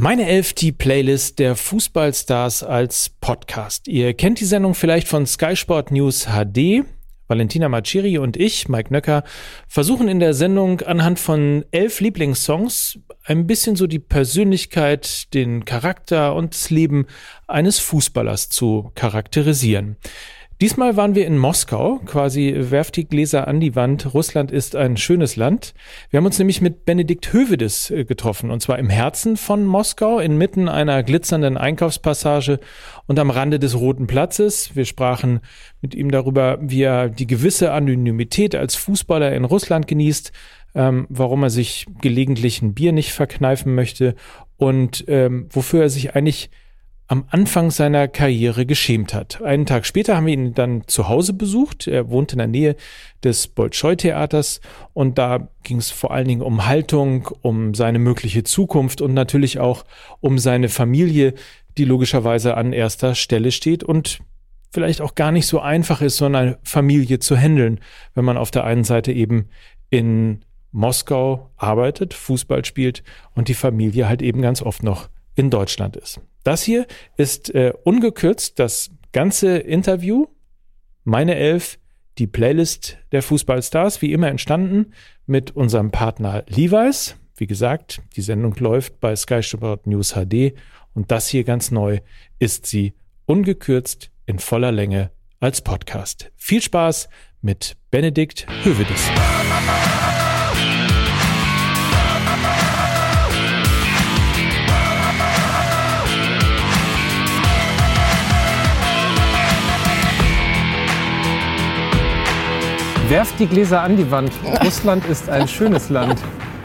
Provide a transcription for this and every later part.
Meine Elf, die Playlist der Fußballstars als Podcast. Ihr kennt die Sendung vielleicht von Sky Sport News HD. Valentina Maciri und ich, Mike Nöcker, versuchen in der Sendung anhand von elf Lieblingssongs ein bisschen so die Persönlichkeit, den Charakter und das Leben eines Fußballers zu charakterisieren. Diesmal waren wir in Moskau, quasi werft die Gläser an die Wand. Russland ist ein schönes Land. Wir haben uns nämlich mit Benedikt Hövedes äh, getroffen, und zwar im Herzen von Moskau, inmitten einer glitzernden Einkaufspassage und am Rande des Roten Platzes. Wir sprachen mit ihm darüber, wie er die gewisse Anonymität als Fußballer in Russland genießt, ähm, warum er sich gelegentlich ein Bier nicht verkneifen möchte und ähm, wofür er sich eigentlich am Anfang seiner Karriere geschämt hat. Einen Tag später haben wir ihn dann zu Hause besucht. Er wohnt in der Nähe des Bolschoi-Theaters und da ging es vor allen Dingen um Haltung, um seine mögliche Zukunft und natürlich auch um seine Familie, die logischerweise an erster Stelle steht und vielleicht auch gar nicht so einfach ist, so eine Familie zu handeln, wenn man auf der einen Seite eben in Moskau arbeitet, Fußball spielt und die Familie halt eben ganz oft noch in Deutschland ist. Das hier ist äh, ungekürzt das ganze Interview. Meine Elf, die Playlist der Fußballstars, wie immer entstanden mit unserem Partner Levi's. Wie gesagt, die Sendung läuft bei Sky Sport News HD und das hier ganz neu ist sie ungekürzt in voller Länge als Podcast. Viel Spaß mit Benedikt Hövedes. Werft die Gläser an die Wand. Russland ist ein schönes Land.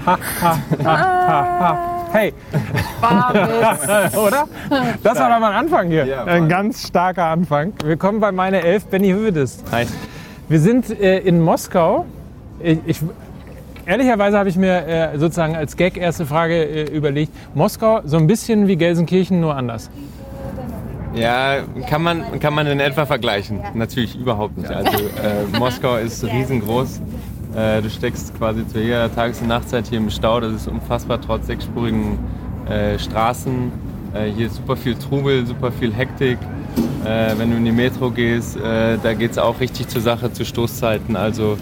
Ha, ha, ha, ha, ha. Hey. Oder? Das war doch mal ein Anfang hier. Ja, ein ganz starker Anfang. Willkommen bei meine Elf, Benny Hövedes. Hi. Wir sind äh, in Moskau. Ich, ich, ehrlicherweise habe ich mir äh, sozusagen als Gag erste Frage äh, überlegt. Moskau so ein bisschen wie Gelsenkirchen, nur anders. Ja, kann man, kann man in etwa vergleichen. Natürlich überhaupt nicht. Also äh, Moskau ist riesengroß. Äh, du steckst quasi zu jeder Tages- und Nachtzeit hier im Stau. Das ist unfassbar trotz sechsspurigen äh, Straßen. Äh, hier ist super viel Trubel, super viel Hektik. Äh, wenn du in die Metro gehst, äh, da geht es auch richtig zur Sache zu Stoßzeiten. Also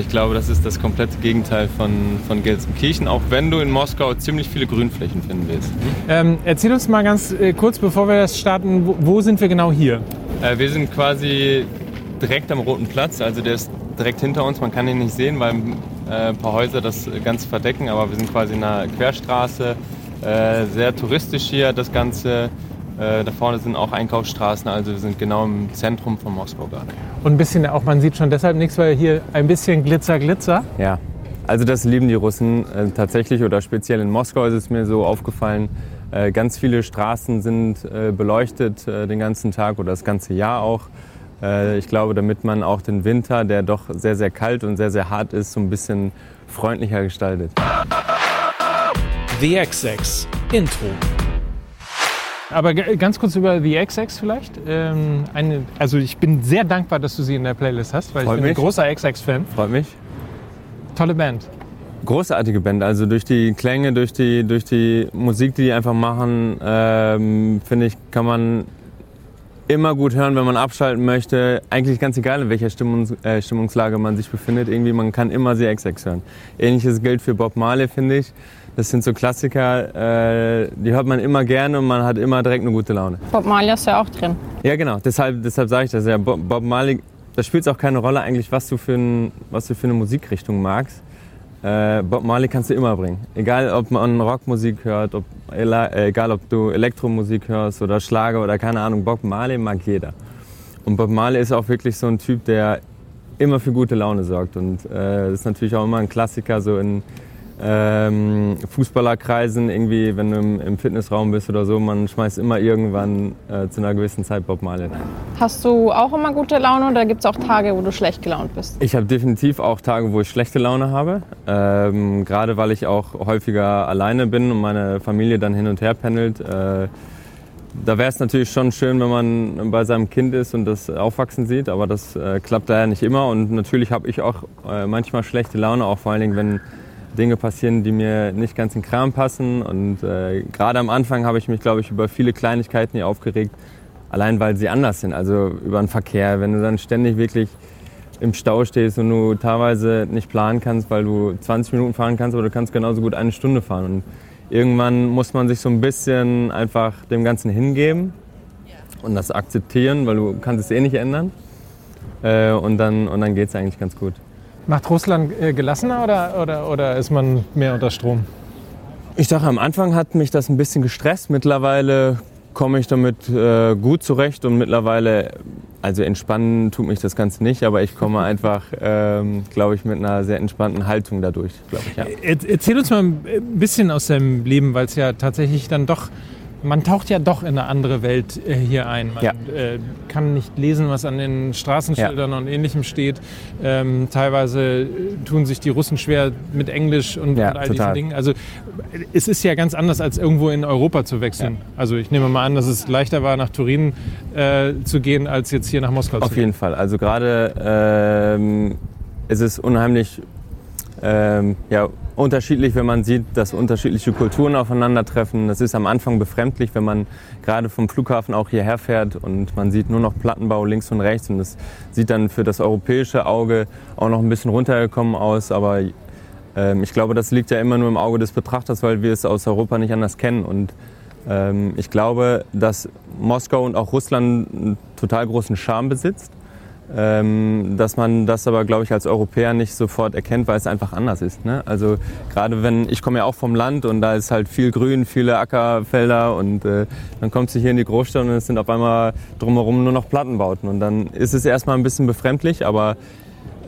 ich glaube, das ist das komplette Gegenteil von, von Gelsenkirchen, auch wenn du in Moskau ziemlich viele Grünflächen finden wirst. Ähm, erzähl uns mal ganz äh, kurz, bevor wir das starten, wo, wo sind wir genau hier? Äh, wir sind quasi direkt am Roten Platz, also der ist direkt hinter uns. Man kann ihn nicht sehen, weil äh, ein paar Häuser das Ganze verdecken, aber wir sind quasi in einer Querstraße. Äh, sehr touristisch hier das Ganze. Äh, da vorne sind auch Einkaufsstraßen, also wir sind genau im Zentrum von Moskau gerade. Und ein bisschen auch, man sieht schon deshalb nichts, weil hier ein bisschen Glitzer, Glitzer. Ja, also das lieben die Russen äh, tatsächlich oder speziell in Moskau ist es mir so aufgefallen. Äh, ganz viele Straßen sind äh, beleuchtet äh, den ganzen Tag oder das ganze Jahr auch. Äh, ich glaube, damit man auch den Winter, der doch sehr, sehr kalt und sehr, sehr hart ist, so ein bisschen freundlicher gestaltet. The X6 Intro. Aber ganz kurz über The XX vielleicht. Ähm, eine, also ich bin sehr dankbar, dass du sie in der Playlist hast, weil Freut ich bin mich. ein großer XX-Fan. Freut mich. Tolle Band. Großartige Band. Also durch die Klänge, durch die, durch die Musik, die die einfach machen, ähm, finde ich, kann man immer gut hören, wenn man abschalten möchte. Eigentlich ganz egal, in welcher Stimmungs äh, Stimmungslage man sich befindet. Irgendwie, man kann immer The XX hören. Ähnliches gilt für Bob Marley, finde ich. Das sind so Klassiker, äh, die hört man immer gerne und man hat immer direkt eine gute Laune. Bob Marley ist ja auch drin. Ja, genau. Deshalb, deshalb sage ich das. Ja, Bob, Bob Marley, da spielt es auch keine Rolle eigentlich, was du für, ein, was du für eine Musikrichtung magst. Äh, Bob Marley kannst du immer bringen. Egal, ob man Rockmusik hört, ob, äh, egal, ob du Elektromusik hörst oder Schlager oder keine Ahnung. Bob Marley mag jeder. Und Bob Marley ist auch wirklich so ein Typ, der immer für gute Laune sorgt. Und äh, das ist natürlich auch immer ein Klassiker so in ähm, Fußballerkreisen, irgendwie, wenn du im, im, Fitnessraum bist oder so, man schmeißt immer irgendwann äh, zu einer gewissen Zeit Bob Marley rein. Hast du auch immer gute Laune oder gibt es auch Tage, wo du schlecht gelaunt bist? Ich habe definitiv auch Tage, wo ich schlechte Laune habe. Ähm, Gerade weil ich auch häufiger alleine bin und meine Familie dann hin und her pendelt. Äh, da wäre es natürlich schon schön, wenn man bei seinem Kind ist und das aufwachsen sieht, aber das äh, klappt daher nicht immer. Und natürlich habe ich auch äh, manchmal schlechte Laune, auch vor allen Dingen, wenn Dinge passieren, die mir nicht ganz in den Kram passen. Und äh, gerade am Anfang habe ich mich, glaube ich, über viele Kleinigkeiten hier aufgeregt, allein weil sie anders sind. Also über den Verkehr, wenn du dann ständig wirklich im Stau stehst und du teilweise nicht planen kannst, weil du 20 Minuten fahren kannst, aber du kannst genauso gut eine Stunde fahren. Und irgendwann muss man sich so ein bisschen einfach dem Ganzen hingeben und das akzeptieren, weil du kannst es eh nicht ändern. Äh, und dann, und dann geht es eigentlich ganz gut. Macht Russland äh, gelassener oder, oder, oder ist man mehr unter Strom? Ich sage, am Anfang hat mich das ein bisschen gestresst. Mittlerweile komme ich damit äh, gut zurecht und mittlerweile, also entspannen tut mich das Ganze nicht, aber ich komme einfach, ähm, glaube ich, mit einer sehr entspannten Haltung dadurch, glaube ich. Ja. Erzähl uns mal ein bisschen aus deinem Leben, weil es ja tatsächlich dann doch man taucht ja doch in eine andere Welt äh, hier ein. Man ja. äh, kann nicht lesen, was an den Straßenschildern ja. und ähnlichem steht. Ähm, teilweise tun sich die Russen schwer mit Englisch und, ja, und all total. diesen Dingen. Also es ist ja ganz anders, als irgendwo in Europa zu wechseln. Also ich nehme mal an, dass es leichter war, nach Turin äh, zu gehen, als jetzt hier nach Moskau Auf zu gehen. Auf jeden Fall. Also gerade ähm, es ist unheimlich ähm, ja, unterschiedlich, wenn man sieht, dass unterschiedliche Kulturen aufeinandertreffen. Das ist am Anfang befremdlich, wenn man gerade vom Flughafen auch hierher fährt und man sieht nur noch Plattenbau links und rechts und das sieht dann für das europäische Auge auch noch ein bisschen runtergekommen aus. Aber ähm, ich glaube, das liegt ja immer nur im Auge des Betrachters, weil wir es aus Europa nicht anders kennen. Und ähm, ich glaube, dass Moskau und auch Russland einen total großen Charme besitzt dass man das aber, glaube ich, als Europäer nicht sofort erkennt, weil es einfach anders ist. Ne? Also gerade wenn, ich komme ja auch vom Land und da ist halt viel Grün, viele Ackerfelder und äh, dann kommst du hier in die Großstadt und es sind auf einmal drumherum nur noch Plattenbauten und dann ist es erstmal ein bisschen befremdlich, aber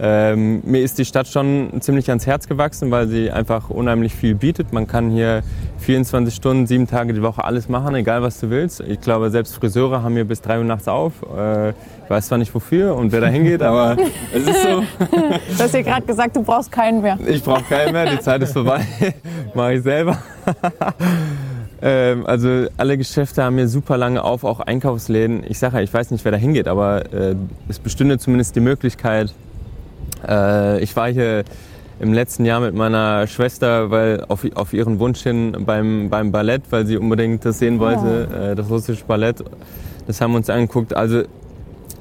ähm, mir ist die Stadt schon ziemlich ans Herz gewachsen, weil sie einfach unheimlich viel bietet. Man kann hier 24 Stunden, sieben Tage die Woche alles machen, egal was du willst. Ich glaube, selbst Friseure haben hier bis 3 Uhr nachts auf. Äh, ich weiß zwar nicht wofür und wer da hingeht, aber es ist so. Du hast dir gerade gesagt, du brauchst keinen mehr. Ich brauche keinen mehr, die Zeit ist vorbei. Mache ich selber. Ähm, also alle Geschäfte haben hier super lange auf, auch Einkaufsläden. Ich sage ja, ich weiß nicht, wer da hingeht, aber äh, es bestünde zumindest die Möglichkeit, äh, ich war hier im letzten Jahr mit meiner Schwester, weil auf, auf ihren Wunsch hin beim, beim Ballett, weil sie unbedingt das sehen wollte, oh. äh, das russische Ballett. Das haben wir uns angeguckt. Also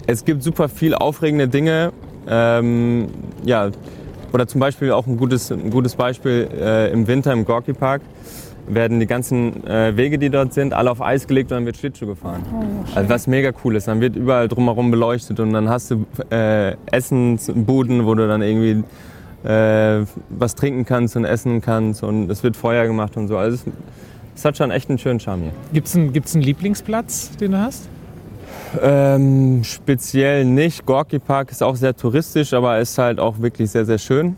es gibt super viel aufregende Dinge. Ähm, ja, oder zum Beispiel auch ein gutes, ein gutes Beispiel äh, im Winter im Gorky Park werden die ganzen äh, Wege, die dort sind, alle auf Eis gelegt und dann wird Schlittschuh gefahren. Oh, also was mega cool ist. Dann wird überall drumherum beleuchtet und dann hast du äh, Essensbuden, wo du dann irgendwie äh, was trinken kannst und essen kannst und es wird Feuer gemacht und so. Also es, hat schon echt einen schönen Charme hier. Gibt es einen, gibt's einen Lieblingsplatz, den du hast? Ähm, speziell nicht. Gorky Park ist auch sehr touristisch, aber ist halt auch wirklich sehr, sehr schön.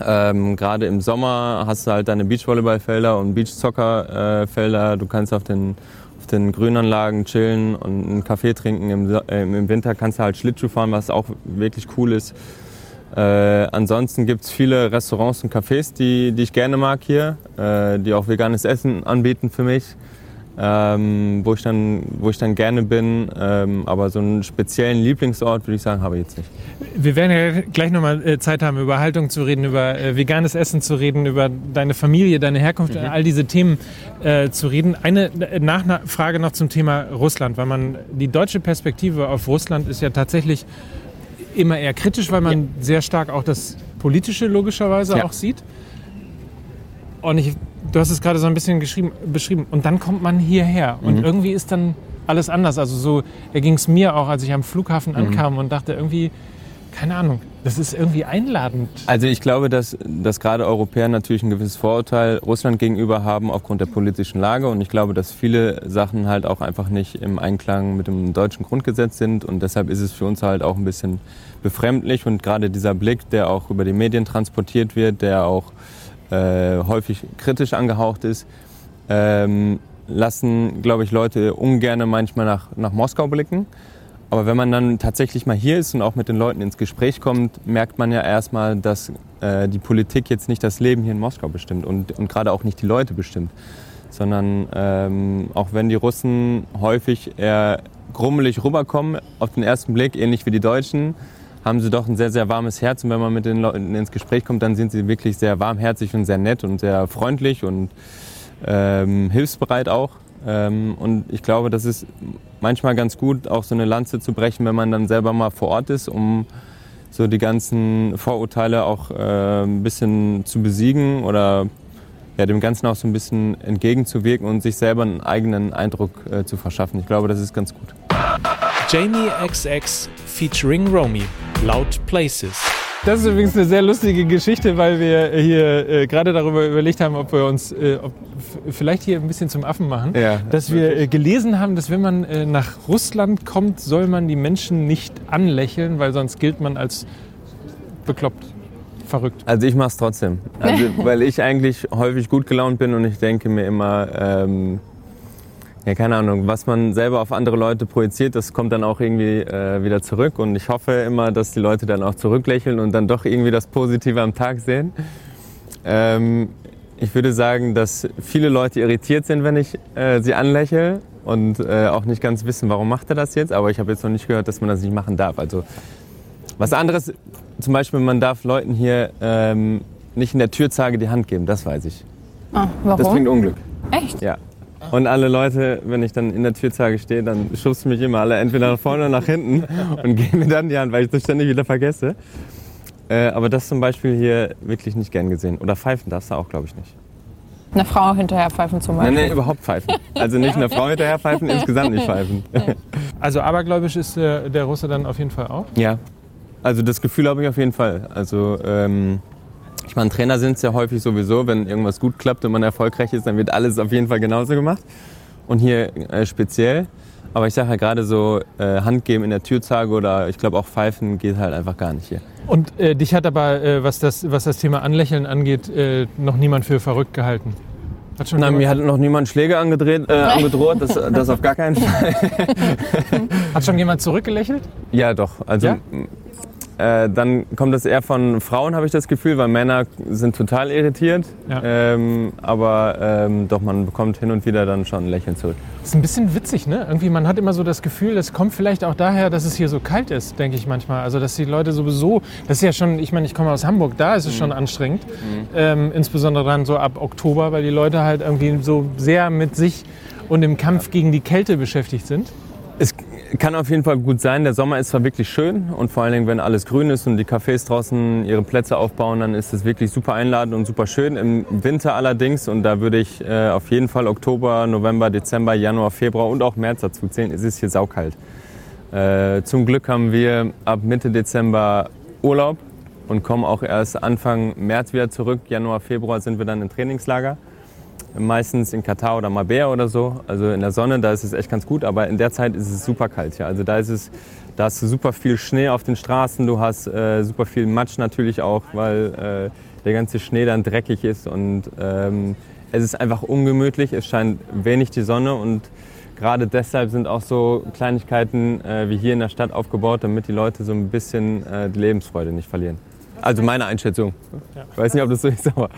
Ähm, Gerade im Sommer hast du halt deine Beachvolleyballfelder und Beachsoccerfelder. Du kannst auf den, auf den Grünanlagen chillen und einen Kaffee trinken. Im, äh, Im Winter kannst du halt Schlittschuh fahren, was auch wirklich cool ist. Äh, ansonsten gibt es viele Restaurants und Cafés, die, die ich gerne mag hier, äh, die auch veganes Essen anbieten für mich ähm, wo, ich dann, wo ich dann gerne bin. Ähm, aber so einen speziellen Lieblingsort, würde ich sagen, habe ich jetzt nicht. Wir werden ja gleich nochmal äh, Zeit haben, über Haltung zu reden, über äh, veganes Essen zu reden, über deine Familie, deine Herkunft, mhm. all diese Themen äh, zu reden. Eine äh, Nachfrage noch zum Thema Russland, weil man die deutsche Perspektive auf Russland ist ja tatsächlich immer eher kritisch, weil man ja. sehr stark auch das Politische logischerweise ja. auch sieht. Und ich du hast es gerade so ein bisschen beschrieben. Und dann kommt man hierher. Und mhm. irgendwie ist dann alles anders. Also so ging es mir auch, als ich am Flughafen mhm. ankam und dachte irgendwie, keine Ahnung, das ist irgendwie einladend. Also ich glaube, dass, dass gerade Europäer natürlich ein gewisses Vorurteil Russland gegenüber haben aufgrund der politischen Lage. Und ich glaube, dass viele Sachen halt auch einfach nicht im Einklang mit dem deutschen Grundgesetz sind. Und deshalb ist es für uns halt auch ein bisschen befremdlich. Und gerade dieser Blick, der auch über die Medien transportiert wird, der auch äh, häufig kritisch angehaucht ist, ähm, lassen, glaube ich, Leute ungern manchmal nach, nach Moskau blicken. Aber wenn man dann tatsächlich mal hier ist und auch mit den Leuten ins Gespräch kommt, merkt man ja erstmal, dass äh, die Politik jetzt nicht das Leben hier in Moskau bestimmt und, und gerade auch nicht die Leute bestimmt. Sondern ähm, auch wenn die Russen häufig eher grummelig rüberkommen auf den ersten Blick, ähnlich wie die Deutschen, haben sie doch ein sehr, sehr warmes Herz. Und wenn man mit den Leuten ins Gespräch kommt, dann sind sie wirklich sehr warmherzig und sehr nett und sehr freundlich und ähm, hilfsbereit auch. Ähm, und ich glaube, das ist manchmal ganz gut, auch so eine Lanze zu brechen, wenn man dann selber mal vor Ort ist, um so die ganzen Vorurteile auch äh, ein bisschen zu besiegen oder ja, dem Ganzen auch so ein bisschen entgegenzuwirken und sich selber einen eigenen Eindruck äh, zu verschaffen. Ich glaube, das ist ganz gut. Jamie XX featuring Romy. Loud Places. Das ist übrigens eine sehr lustige Geschichte, weil wir hier äh, gerade darüber überlegt haben, ob wir uns äh, ob vielleicht hier ein bisschen zum Affen machen. Ja, dass wir äh, gelesen haben, dass wenn man äh, nach Russland kommt, soll man die Menschen nicht anlächeln, weil sonst gilt man als bekloppt. Verrückt. Also ich mache es trotzdem. Also, weil ich eigentlich häufig gut gelaunt bin und ich denke mir immer, ähm, ja, keine Ahnung, was man selber auf andere Leute projiziert, das kommt dann auch irgendwie äh, wieder zurück. Und ich hoffe immer, dass die Leute dann auch zurücklächeln und dann doch irgendwie das Positive am Tag sehen. Ähm, ich würde sagen, dass viele Leute irritiert sind, wenn ich äh, sie anlächle und äh, auch nicht ganz wissen, warum macht er das jetzt. Aber ich habe jetzt noch nicht gehört, dass man das nicht machen darf. Also was anderes, zum Beispiel, man darf Leuten hier ähm, nicht in der Türzage die Hand geben, das weiß ich. Ah, warum? Das bringt Unglück. Echt? Ja. Und alle Leute, wenn ich dann in der Türzage stehe, dann schubsen mich immer alle entweder nach vorne oder nach hinten und geben mir dann die Hand, weil ich das ständig wieder vergesse. Äh, aber das zum Beispiel hier wirklich nicht gern gesehen. Oder pfeifen darfst du auch, glaube ich, nicht. Eine Frau hinterher pfeifen zum Beispiel. nein, überhaupt pfeifen. Also nicht einer Frau hinterher pfeifen, insgesamt nicht pfeifen. Also abergläubisch ist der, der Russe dann auf jeden Fall auch. Ja, also das Gefühl habe ich auf jeden Fall. Also ähm, ich meine, Trainer sind es ja häufig sowieso, wenn irgendwas gut klappt und man erfolgreich ist, dann wird alles auf jeden Fall genauso gemacht. Und hier äh, speziell. Aber ich sage ja gerade so, äh, Hand geben in der Türzage oder ich glaube auch Pfeifen geht halt einfach gar nicht hier. Und äh, dich hat aber, äh, was, das, was das Thema Anlächeln angeht, äh, noch niemand für verrückt gehalten. Hat schon jemand- mir hat noch niemand Schläge angedreht, äh, angedroht, das, das auf gar keinen Fall. hat schon jemand zurückgelächelt? Ja, doch. Also Ja? Äh, dann kommt das eher von Frauen, habe ich das Gefühl, weil Männer sind total irritiert. Ja. Ähm, aber ähm, doch, man bekommt hin und wieder dann schon ein Lächeln zurück. Das ist ein bisschen witzig, ne? Irgendwie, man hat immer so das Gefühl, das kommt vielleicht auch daher, dass es hier so kalt ist, denke ich manchmal. Also, dass die Leute sowieso, das ist ja schon, ich meine, ich komme aus Hamburg, da ist es schon anstrengend. Ähm, insbesondere dann so ab Oktober, weil die Leute halt irgendwie so sehr mit sich und im Kampf gegen die Kälte beschäftigt sind. Es kann auf jeden Fall gut sein. Der Sommer ist zwar wirklich schön und vor allen Dingen, wenn alles grün ist und die Cafés draußen ihre Plätze aufbauen, dann ist es wirklich super einladend und super schön. Im Winter allerdings, und da würde ich äh, auf jeden Fall Oktober, November, Dezember, Januar, Februar und auch März dazu zählen, ist es hier saukalt. Äh, zum Glück haben wir ab Mitte Dezember Urlaub und kommen auch erst Anfang März wieder zurück. Januar, Februar sind wir dann im Trainingslager. Meistens in Katar oder Marbella oder so. Also in der Sonne, da ist es echt ganz gut, aber in der Zeit ist es super kalt. Ja. Also da ist es, da hast du super viel Schnee auf den Straßen, du hast äh, super viel Matsch natürlich auch, weil äh, der ganze Schnee dann dreckig ist und ähm, es ist einfach ungemütlich. Es scheint wenig die Sonne und gerade deshalb sind auch so Kleinigkeiten äh, wie hier in der Stadt aufgebaut, damit die Leute so ein bisschen äh, die Lebensfreude nicht verlieren. Also meine Einschätzung. Ich weiß nicht, ob das so ist, aber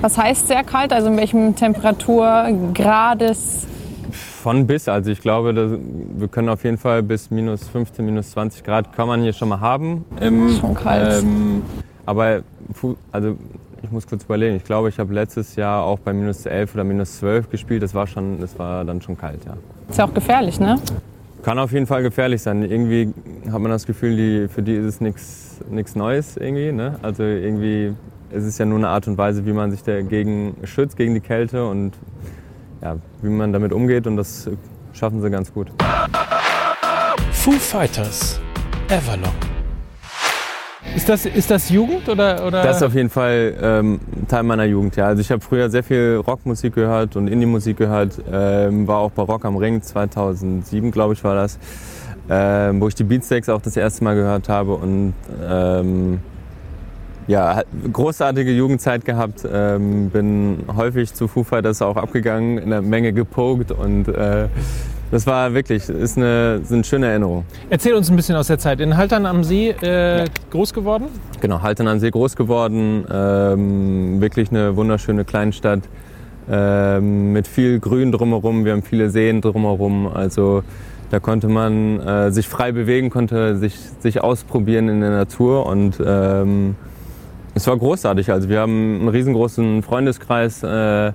Was heißt sehr kalt? Also in welchem Temperaturgrades? Von bis, also ich glaube, das, wir können auf jeden Fall bis minus 15, minus 20 Grad kann man hier schon mal haben. Im, Schon kalt. Ähm, aber also ich muss kurz überlegen. Ich glaube, ich habe letztes Jahr auch bei minus 11 oder minus 12 gespielt. Das war schon, das war dann schon kalt, ja. Ist ja auch gefährlich, ne? Kann auf jeden Fall gefährlich sein. Irgendwie hat man das Gefühl, die, für die ist es nichts nichts Neues irgendwie. Ne? Also irgendwie es ist ja nur eine Art und Weise, wie man sich dagegen schützt, gegen die Kälte und ja, wie man damit umgeht und das schaffen sie ganz gut. Foo Fighters. Everlong. Ist das, ist das Jugend oder? oder? Das ist auf jeden Fall ähm, Teil meiner Jugend, ja. Also ich habe früher sehr viel Rockmusik gehört und Indie-Musik gehört. Ähm, war auch bei Rock am Ring 2007, glaube ich, war das. Ähm, wo ich die Beatsteaks auch das erste Mal gehört habe und ähm, ja, hat großartige Jugendzeit gehabt. Ähm, bin häufig zu Foo Fighters auch abgegangen, in der Menge gepokt und äh, das war wirklich, ist eine, sind schöne Erinnerungen. Erzähl uns ein bisschen aus der Zeit. In Haltern am See äh, groß geworden? Genau, Haltern an See groß geworden, ähm, wirklich eine wunderschöne Kleinstadt ähm, mit viel Grün drumherum. Wir haben viele Seen drumherum, also Da konnte man äh, sich frei bewegen, konnte sich, sich ausprobieren in der Natur und ähm, es war großartig. Also wir haben einen riesengroßen Freundeskreis äh,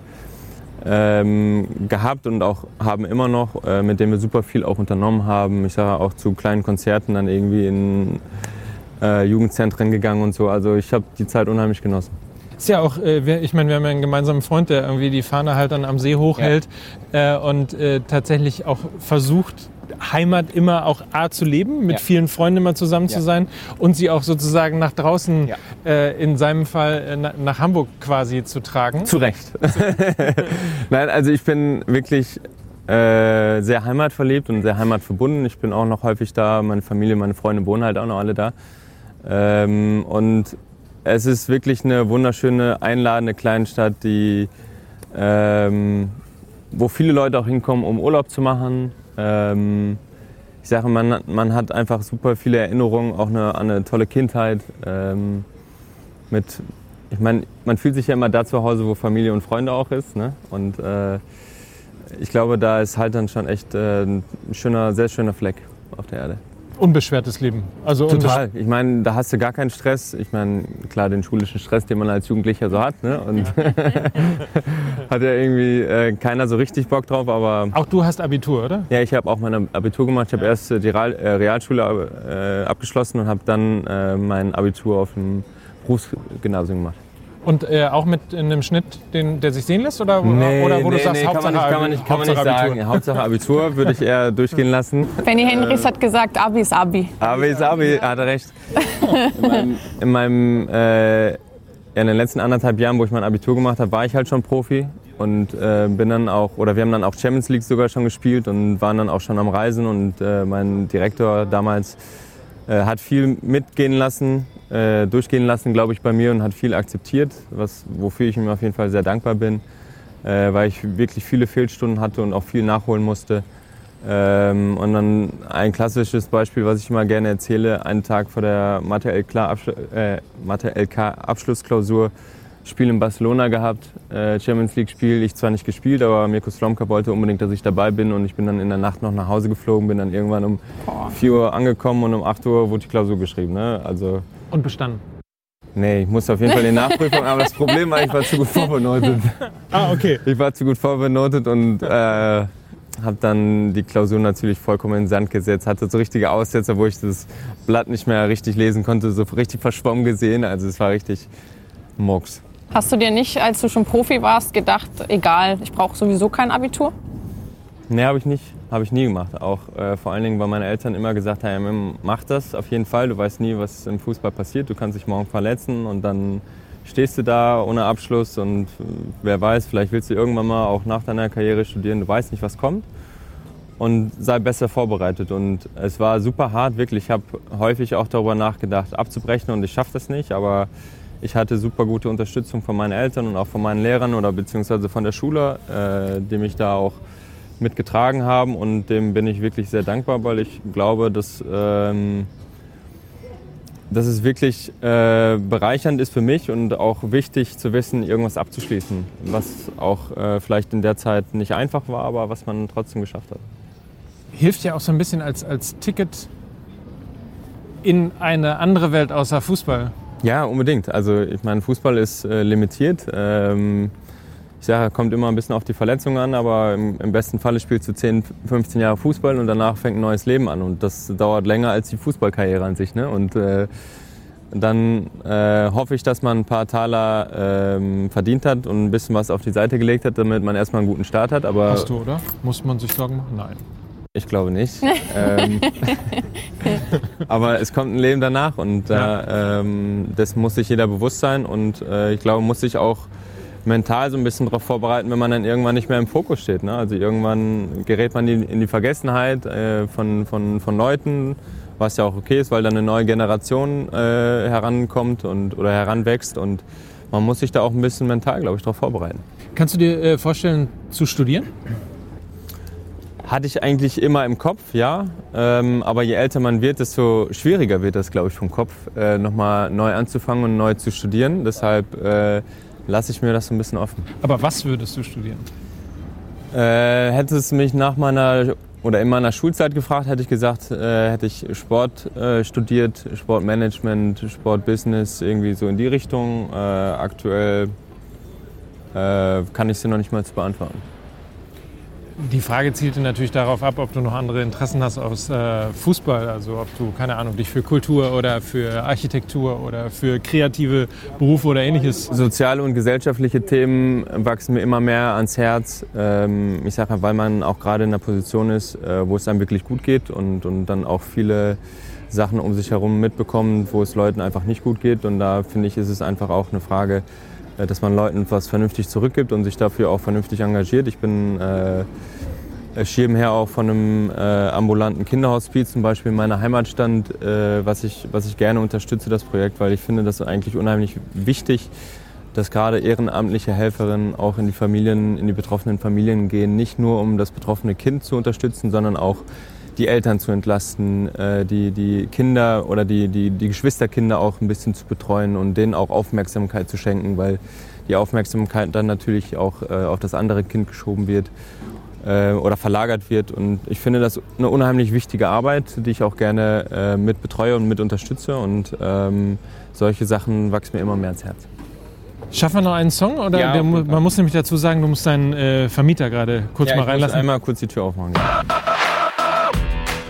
ähm, gehabt und auch haben immer noch, äh, mit dem wir super viel auch unternommen haben. Ich sage auch zu kleinen Konzerten dann irgendwie in äh, Jugendzentren gegangen und so. Also ich habe die Zeit unheimlich genossen. Ist ja auch, äh, ich meine, wir haben ja einen gemeinsamen Freund, der irgendwie die Fahne halt dann am See hochhält äh, und äh, tatsächlich auch versucht, Heimat immer auch A zu leben, mit Ja. vielen Freunden immer zusammen zu Ja. sein und sie auch sozusagen nach draußen, Ja. äh, in seinem Fall äh, na, nach Hamburg quasi zu tragen. Zu Recht. Nein, also ich bin wirklich äh, sehr heimatverliebt und sehr heimatverbunden. Ich bin auch noch häufig da. Meine Familie, meine Freunde wohnen halt auch noch alle da. Ähm, und es ist wirklich eine wunderschöne, einladende Kleinstadt, die, ähm, wo viele Leute auch hinkommen, um Urlaub zu machen. Ähm, ich sage, man, man hat einfach super viele Erinnerungen, auch eine, an eine tolle Kindheit. Ähm, mit, ich meine, man fühlt sich ja immer da zu Hause, wo Familie und Freunde auch ist. Ne? Und äh, ich glaube, da ist halt dann schon echt äh, ein schöner, sehr schöner Fleck auf der Erde. Unbeschwertes Leben. Also Total. Ich meine, da hast du gar keinen Stress. Ich meine, klar, den schulischen Stress, den man als Jugendlicher so hat. Ne? Und hat ja irgendwie äh, keiner so richtig Bock drauf. Aber Auch du hast Abitur, oder? ja, ich habe auch mein Abitur gemacht. Ich habe erst äh, die äh, Realschule äh, abgeschlossen und habe dann äh, mein Abitur auf dem Berufsgymnasium gemacht. Und äh, auch mit einem Schnitt, den, der sich sehen lässt? Oder, Nee, oder wo du nee, sagst, nee, Hauptsache, kann man nicht, kann man nicht, kann man nicht Hauptsache Abitur. sagen. Hauptsache Abitur würde ich eher durchgehen lassen. Benny Henrichs hat gesagt, Abi ist Abi. Aber ist Abi, hat er recht. In meinem, in, meinem äh, ja, in den letzten anderthalb Jahren, wo ich mein Abitur gemacht habe, war ich halt schon Profi und äh, bin dann auch, oder wir haben dann auch Champions League sogar schon gespielt und waren dann auch schon am Reisen und äh, mein Direktor damals äh, hat viel mitgehen lassen, äh, durchgehen lassen, glaube ich, bei mir und hat viel akzeptiert, was, wofür ich ihm auf jeden Fall sehr dankbar bin, äh, weil ich wirklich viele Fehlstunden hatte und auch viel nachholen musste. Ähm, und dann ein klassisches Beispiel, was ich immer gerne erzähle, einen Tag vor der Mathe-LK-Abschlussklausur, Spiel in Barcelona gehabt, äh, Champions League-Spiel, ich zwar nicht gespielt, aber Mirko Slomka wollte unbedingt, dass ich dabei bin und ich bin dann in der Nacht noch nach Hause geflogen, bin dann irgendwann um 4 Uhr angekommen und um 8 Uhr wurde die Klausur geschrieben. Ne? Also, Und bestanden. nee, ich musste auf jeden Fall die Nachprüfung, aber das Problem war, ich war zu gut vorbenotet. Ah, okay. Ich war zu gut vorbenotet und äh, habe dann die Klausur natürlich vollkommen in den Sand gesetzt. Hatte so richtige Aussetzer, wo ich das Blatt nicht mehr richtig lesen konnte, so richtig verschwommen gesehen. Also es war richtig Murks. Hast du dir nicht, als du schon Profi warst, gedacht, egal, ich brauche sowieso kein Abitur? Nee, habe ich nicht. Habe ich nie gemacht. Auch äh, vor allen Dingen, weil meine Eltern immer gesagt haben, mach das auf jeden Fall. Du weißt nie, was im Fußball passiert. Du kannst dich morgen verletzen und dann stehst du da ohne Abschluss und äh, wer weiß, vielleicht willst du irgendwann mal auch nach deiner Karriere studieren. Du weißt nicht, was kommt. Und sei besser vorbereitet. Und es war super hart, wirklich. Ich habe häufig auch darüber nachgedacht, abzubrechen und ich schaffe das nicht. Aber ich hatte super gute Unterstützung von meinen Eltern und auch von meinen Lehrern oder beziehungsweise von der Schule, äh, die mich da auch mitgetragen haben und dem bin ich wirklich sehr dankbar, weil ich glaube, dass, ähm, dass es wirklich äh, bereichernd ist für mich und auch wichtig zu wissen, irgendwas abzuschließen, was auch äh, vielleicht in der Zeit nicht einfach war, aber was man trotzdem geschafft hat. Hilft ja auch so ein bisschen als, als Ticket in eine andere Welt außer Fußball. Ja, unbedingt. Also ich meine, Fußball ist äh, limitiert. Ähm, ich sage, kommt immer ein bisschen auf die Verletzung an, aber im, im besten Falle spielst du 10, 15 Jahre Fußball und danach fängt ein neues Leben an. Und das dauert länger als die Fußballkarriere an sich. Ne? Und äh, dann äh, hoffe ich, dass man ein paar Taler ähm, verdient hat und ein bisschen was auf die Seite gelegt hat, damit man erstmal einen guten Start hat. Aber Hast du, oder? Muss man sich Sorgen machen? Nein. ich glaube nicht. ähm, aber es kommt ein Leben danach und da, ähm, das muss sich jeder bewusst sein und äh, ich glaube, muss sich auch mental so ein bisschen darauf vorbereiten, wenn man dann irgendwann nicht mehr im Fokus steht. Ne? Also irgendwann gerät man in die Vergessenheit äh, von, von, von Leuten, was ja auch okay ist, weil dann eine neue Generation äh, herankommt und, oder heranwächst und man muss sich da auch ein bisschen mental, glaube ich, darauf vorbereiten. Kannst du dir äh, vorstellen, zu studieren? Hatte ich eigentlich immer im Kopf, ja. Ähm, aber je älter man wird, desto schwieriger wird das, glaube ich, vom Kopf, äh, nochmal neu anzufangen und neu zu studieren. Deshalb äh, lasse ich mir das so ein bisschen offen. Aber was würdest du studieren? Äh, hätte es mich nach meiner oder in meiner Schulzeit gefragt, hätte ich gesagt, äh, hätte ich Sport äh, studiert, Sportmanagement, Sportbusiness, irgendwie so in die Richtung. Äh, aktuell äh, kann ich sie noch nicht mal zu beantworten. Die Frage zielte natürlich darauf ab, ob du noch andere Interessen hast aus äh, Fußball. Also ob du, keine Ahnung, dich für Kultur oder für Architektur oder für kreative Berufe oder ähnliches. Soziale und gesellschaftliche Themen wachsen mir immer mehr ans Herz. Ähm, ich sage, weil man auch gerade in einer Position ist, äh, wo es einem wirklich gut geht und, und dann auch viele Sachen um sich herum mitbekommt, wo es Leuten einfach nicht gut geht. Und da finde ich, ist es einfach auch eine Frage, dass man Leuten was vernünftig zurückgibt und sich dafür auch vernünftig engagiert. Ich bin äh, Schirmherr auch von einem äh, ambulanten Kinderhospiz zum Beispiel in meiner Heimatstadt, äh, was, ich, was ich gerne unterstütze, das Projekt, weil ich finde das eigentlich unheimlich wichtig, dass gerade ehrenamtliche Helferinnen auch in die Familien, in die betroffenen Familien gehen, nicht nur um das betroffene Kind zu unterstützen, sondern auch die Eltern zu entlasten, äh, die, die Kinder oder die, die, die Geschwisterkinder auch ein bisschen zu betreuen und denen auch Aufmerksamkeit zu schenken, weil die Aufmerksamkeit dann natürlich auch äh, auf das andere Kind geschoben wird äh, oder verlagert wird. Und ich finde das eine unheimlich wichtige Arbeit, die ich auch gerne äh, mit betreue und mit unterstütze. Und ähm, solche Sachen wachsen mir immer mehr ins Herz. Schaffen wir noch einen Song? Oder Ja, der, man muss nämlich dazu sagen, du musst deinen äh, Vermieter gerade kurz Ja, mal ich muss reinlassen. einmal kurz die Tür aufmachen.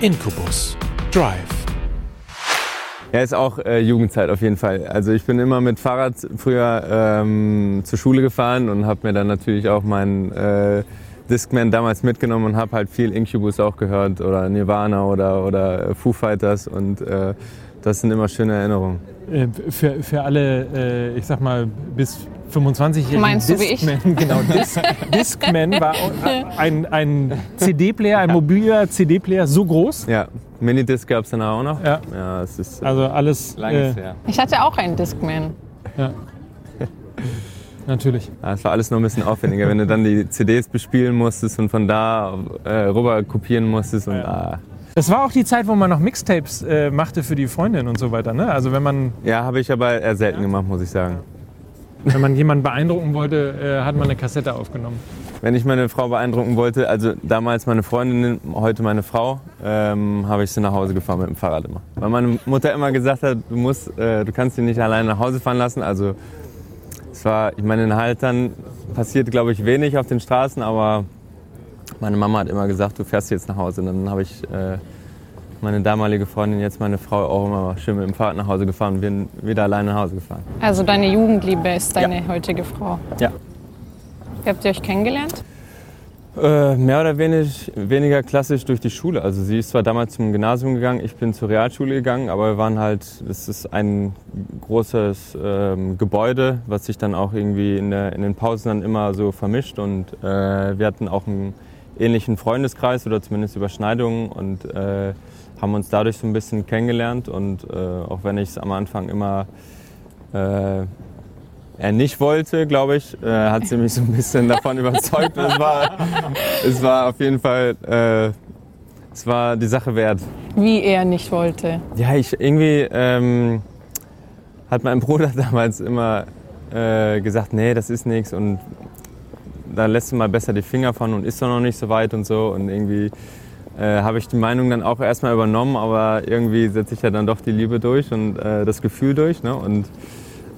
Incubus. Drive. Ja, ist auch äh, Jugendzeit auf jeden Fall. Also ich bin immer mit Fahrrad früher ähm, zur Schule gefahren und habe mir dann natürlich auch meinen äh, Discman damals mitgenommen und habe halt viel Incubus auch gehört oder Nirvana oder, oder Foo Fighters und äh, das sind immer schöne Erinnerungen. Äh, für, für alle, äh, ich sag mal, bis 25-jährigen Meinst du wie ich? Discman, genau, Dis Discman war auch ein, ein CD-Player, ein mobiler CD-Player so groß. Ja, Minidisc gab es danach auch noch. Ja. ja es ist äh, Also alles langes äh, her. Ich hatte auch einen Discman. ja. Natürlich. Ja, es war alles noch ein bisschen aufwendiger, wenn du dann die CDs bespielen musstest und von da äh, rüber kopieren musstest und ah. Das war auch die Zeit, wo man noch Mixtapes äh, machte für die Freundin und so weiter. Ne? Also wenn man, Ja, habe ich aber eher selten gemacht, muss ich sagen. wenn man jemanden beeindrucken wollte, äh, hat man eine Kassette aufgenommen. Wenn ich meine Frau beeindrucken wollte, also damals meine Freundin, heute meine Frau, ähm, habe ich sie nach Hause gefahren mit dem Fahrrad immer. Weil meine Mutter immer gesagt hat, du musst, äh, du kannst sie nicht alleine nach Hause fahren lassen. Also es war, ich meine, in Haltern passiert, glaube ich, wenig auf den Straßen, aber meine Mama hat immer gesagt, du fährst jetzt nach Hause. Und dann habe ich äh, meine damalige Freundin, jetzt meine Frau, auch immer schön mit dem Fahrrad nach Hause gefahren und bin wieder alleine nach Hause gefahren. Also deine Jugendliebe ist deine heutige Frau. Ja. Wie habt ihr euch kennengelernt? Äh, mehr oder wenig, weniger klassisch durch die Schule. Also sie ist zwar damals zum Gymnasium gegangen, ich bin zur Realschule gegangen, aber wir waren halt, das ist ein großes ähm, Gebäude, was sich dann auch irgendwie in, der, in den Pausen dann immer so vermischt und äh, wir hatten auch einen ähnlichen Freundeskreis oder zumindest Überschneidungen und äh, haben uns dadurch so ein bisschen kennengelernt und äh, auch wenn ich es am Anfang immer äh, er nicht wollte, glaube ich, äh, hat sie mich so ein bisschen davon überzeugt. Es war, es war auf jeden Fall, äh, es war die Sache wert. Wie er nicht wollte. Ja, ich irgendwie ähm, hat mein Bruder damals immer äh, gesagt, nee, das ist nichts und da lässt du mal besser die Finger von und ist doch noch nicht so weit und so und irgendwie äh, habe ich die Meinung dann auch erstmal übernommen, aber irgendwie setze ich ja dann doch die Liebe durch und äh, das Gefühl durch. Ne? Und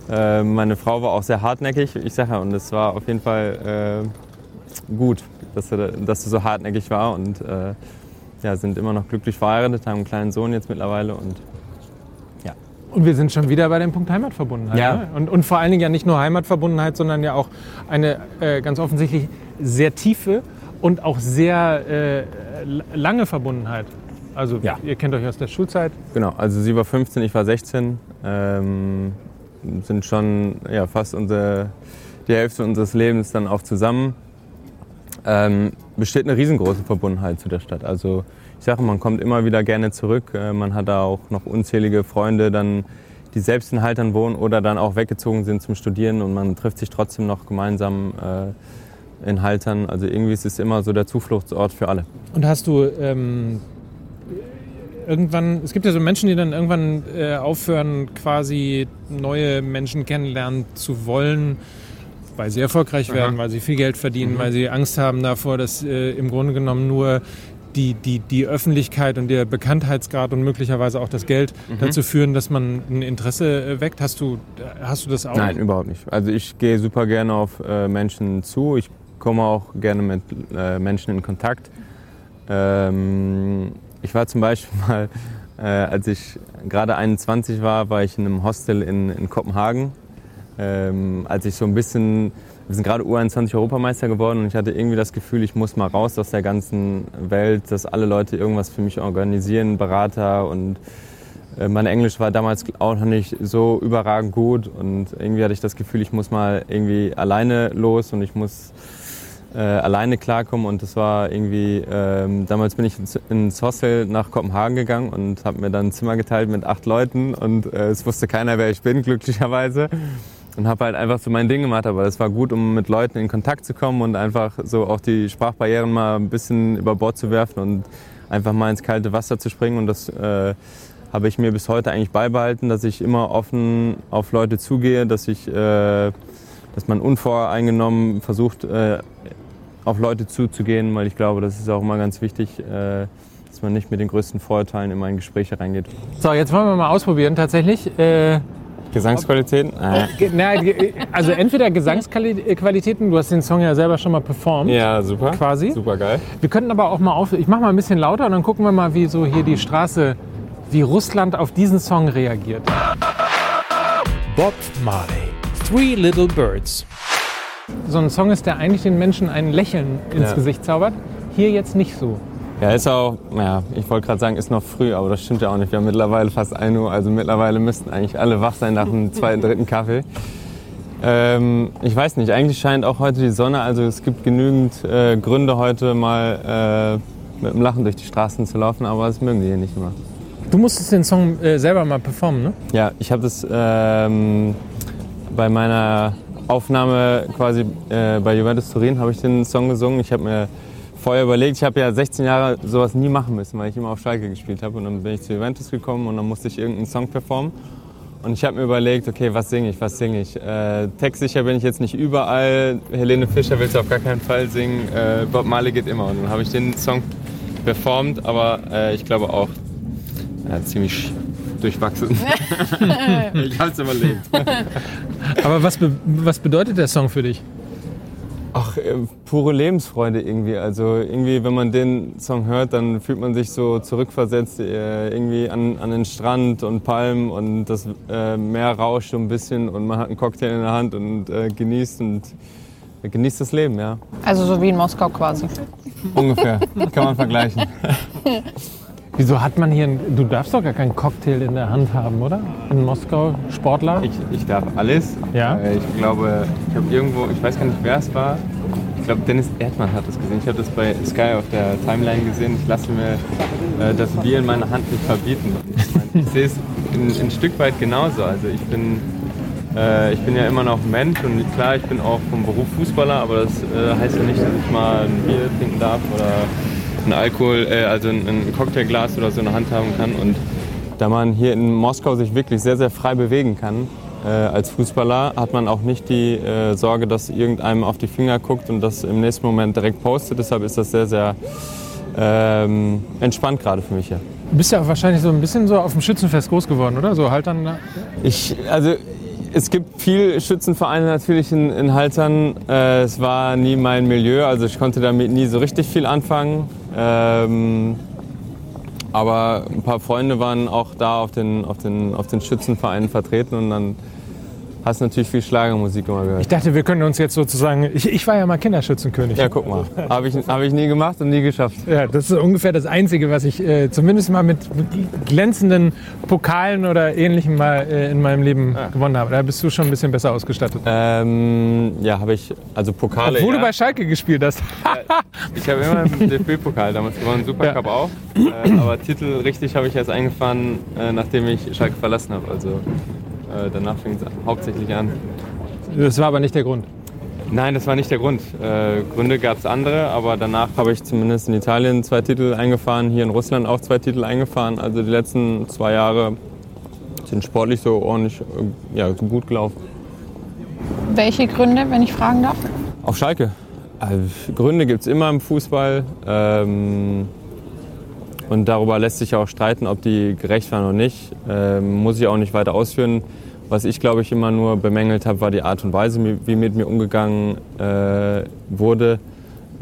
äh, meine Frau war auch sehr hartnäckig, ich sage ja, und es war auf jeden Fall äh, gut, dass sie, dass sie so hartnäckig war und äh, ja, sind immer noch glücklich verheiratet, haben einen kleinen Sohn jetzt mittlerweile und Und wir sind schon wieder bei dem Punkt Heimatverbundenheit. Ja. Ne? Und, und vor allen Dingen ja nicht nur Heimatverbundenheit, sondern ja auch eine äh, ganz offensichtlich sehr tiefe und auch sehr äh, lange Verbundenheit. Also Ja. ihr kennt euch aus der Schulzeit. Genau, also sie war 15, ich war 16. Ähm, sind schon ja, fast unsere, die Hälfte unseres Lebens dann auch zusammen. Ähm, besteht eine riesengroße Verbundenheit zu der Stadt. Also ich sage, man kommt immer wieder gerne zurück. Äh, man hat da auch noch unzählige Freunde, dann, die selbst in Haltern wohnen oder dann auch weggezogen sind zum Studieren und man trifft sich trotzdem noch gemeinsam äh, in Haltern. Also irgendwie ist es immer so der Zufluchtsort für alle. Und hast du ähm, irgendwann, es gibt ja so Menschen, die dann irgendwann äh, aufhören, quasi neue Menschen kennenlernen zu wollen, weil sie erfolgreich werden, weil sie viel Geld verdienen, weil sie Angst haben davor, dass äh, im Grunde genommen nur die, die, die Öffentlichkeit und der Bekanntheitsgrad und möglicherweise auch das Geld Mhm. dazu führen, dass man ein Interesse äh, weckt. Hast du, hast du das auch? Nein, überhaupt nicht. Also ich gehe super gerne auf äh, Menschen zu. Ich komme auch gerne mit äh, Menschen in Kontakt. Ähm, ich war zum Beispiel mal, äh, als ich gerade 21 war, war ich in einem Hostel in, in Kopenhagen. Ähm, als ich so ein bisschen, wir sind gerade U21 Europameister geworden und ich hatte irgendwie das Gefühl, ich muss mal raus aus der ganzen Welt, dass alle Leute irgendwas für mich organisieren, Berater und äh, mein Englisch war damals auch noch nicht so überragend gut und irgendwie hatte ich das Gefühl, ich muss mal irgendwie alleine los und ich muss äh, alleine klarkommen und das war irgendwie, ähm, damals bin ich ins, ins Hostel nach Kopenhagen gegangen und habe mir dann ein Zimmer geteilt mit acht Leuten und äh, es wusste keiner, wer ich bin, glücklicherweise. Und habe halt einfach so mein Ding gemacht, aber das war gut, um mit Leuten in Kontakt zu kommen und einfach so auch die Sprachbarrieren mal ein bisschen über Bord zu werfen und einfach mal ins kalte Wasser zu springen und das äh, habe ich mir bis heute eigentlich beibehalten, dass ich immer offen auf Leute zugehe, dass ich, äh, dass man unvoreingenommen versucht, äh, auf Leute zuzugehen, weil ich glaube, das ist auch immer ganz wichtig, äh, dass man nicht mit den größten Vorurteilen immer in Gespräche reingeht. So, jetzt wollen wir mal ausprobieren. Tatsächlich. Äh, Gesangsqualitäten? Äh. ge- also entweder Gesangsqualitäten, du hast den Song ja selber schon mal performt. Ja, super. Quasi. Super geil. Wir könnten aber auch mal auf. Ich mache mal ein bisschen lauter und dann gucken wir mal, wie so hier die Straße, wie Russland auf diesen Song reagiert. Bob Marley. Three Little Birds. So ein Song ist, der eigentlich den Menschen ein Lächeln ins Ja. Gesicht zaubert. Hier jetzt nicht so. Ja, ist auch, naja, ich wollte gerade sagen, ist noch früh, aber das stimmt ja auch nicht. Wir haben mittlerweile fast 1 Uhr, also mittlerweile müssten eigentlich alle wach sein nach dem zweiten, dritten Kaffee. Ähm, ich weiß nicht, eigentlich scheint auch heute die Sonne, also es gibt genügend äh, Gründe heute mal äh, mit dem Lachen durch die Straßen zu laufen, aber das mögen die hier nicht immer. Du musstest den Song äh, selber mal performen, ne? Ja, ich habe das ähm, bei meiner Aufnahme quasi äh, bei Juventus Turin habe ich den Song gesungen. Ich habe mir vorher überlegt, ich habe ja 16 Jahre sowas nie machen müssen, weil ich immer auf Schalke gespielt habe und dann bin ich zu Juventus gekommen und dann musste ich irgendeinen Song performen. Und ich habe mir überlegt, okay, was singe ich, was singe ich? Äh, textsicher bin ich jetzt nicht überall. Helene Fischer willst du auf gar keinen Fall singen. Äh, Bob Marley geht immer. Und dann habe ich den Song performt, aber äh, ich glaube auch ziemlich durchwachsen. ich habe es überlebt. Aber was, be was bedeutet der Song für dich? Ach, äh, pure Lebensfreude irgendwie. Also irgendwie, wenn man den Song hört, dann fühlt man sich so zurückversetzt äh, irgendwie an, an den Strand und Palmen und das äh, Meer rauscht so ein bisschen und man hat einen Cocktail in der Hand und genießt und genießt das Leben, ja. Also so wie in Moskau quasi. Ungefähr. Kann man vergleichen. Wieso hat man hier, ein, du darfst doch gar keinen Cocktail in der Hand haben, oder? In Moskau, Sportler? Ich, ich darf alles. Ja? Äh, Ich glaube, ich habe irgendwo, ich weiß gar nicht, wer es war. Ich glaube, Dennis Erdmann hat das gesehen. Ich habe das bei Sky auf der Timeline gesehen. Ich lasse mir äh, das Bier in meiner Hand nicht verbieten. Ich, mein, ich sehe es ein, ein Stück weit genauso. Also ich bin, äh, ich bin ja immer noch Mensch und klar, ich bin auch vom Beruf Fußballer, aber das äh, heißt ja nicht, dass ich mal ein Bier trinken darf oder ein Alkohol, äh, also ein, Cocktailglas oder so in der Hand haben kann. Und da man hier in Moskau sich wirklich sehr, sehr frei bewegen kann, äh, als Fußballer, hat man auch nicht die äh, Sorge, dass irgendeinem auf die Finger guckt und das im nächsten Moment direkt postet. Deshalb ist das sehr, sehr ähm, entspannt gerade für mich hier. Du bist ja wahrscheinlich so ein bisschen so auf dem Schützenfest groß geworden, oder? So halt dann. Ich, also es gibt viel Schützenvereine natürlich in, in Haltern. Äh, es war nie mein Milieu, also ich konnte damit nie so richtig viel anfangen. Ähm, aber ein paar Freunde waren auch da auf den, auf den, auf den Schützenvereinen vertreten und dann hast du natürlich viel Schlagermusik immer gehört. Ich dachte, wir können uns jetzt sozusagen. Ich, ich war ja mal Kinderschützenkönig. Ja, guck mal. Habe ich, hab ich nie gemacht und nie geschafft. Ja, das ist ungefähr das Einzige, was ich äh, zumindest mal mit glänzenden Pokalen oder Ähnlichem mal äh, in meinem Leben gewonnen habe. Da bist du schon ein bisschen besser ausgestattet. Ähm, ja, habe ich, also Pokale. Obwohl ja. du bei Schalke gespielt hast. Ich habe immer den DFB-Pokal damals gewonnen, Supercup auch. Äh, aber Titel richtig habe ich erst eingefahren, äh, nachdem ich Schalke verlassen habe. Also äh, danach fing es hauptsächlich an. Das war aber nicht der Grund. Nein, das war nicht der Grund. Äh, Gründe gab es andere, aber danach habe ich zumindest in Italien zwei Titel eingefahren, hier in Russland auch zwei Titel eingefahren. Also die letzten zwei Jahre sind sportlich so ordentlich äh, ja, so gut gelaufen. Welche Gründe, wenn ich fragen darf? Auf Schalke. Also, Gründe gibt es immer im Fußball. Ähm, Und darüber lässt sich auch streiten, ob die gerecht waren oder nicht. Ähm, muss ich auch nicht weiter ausführen. Was ich, glaube ich, immer nur bemängelt habe, war die Art und Weise, wie mit mir umgegangen äh, wurde.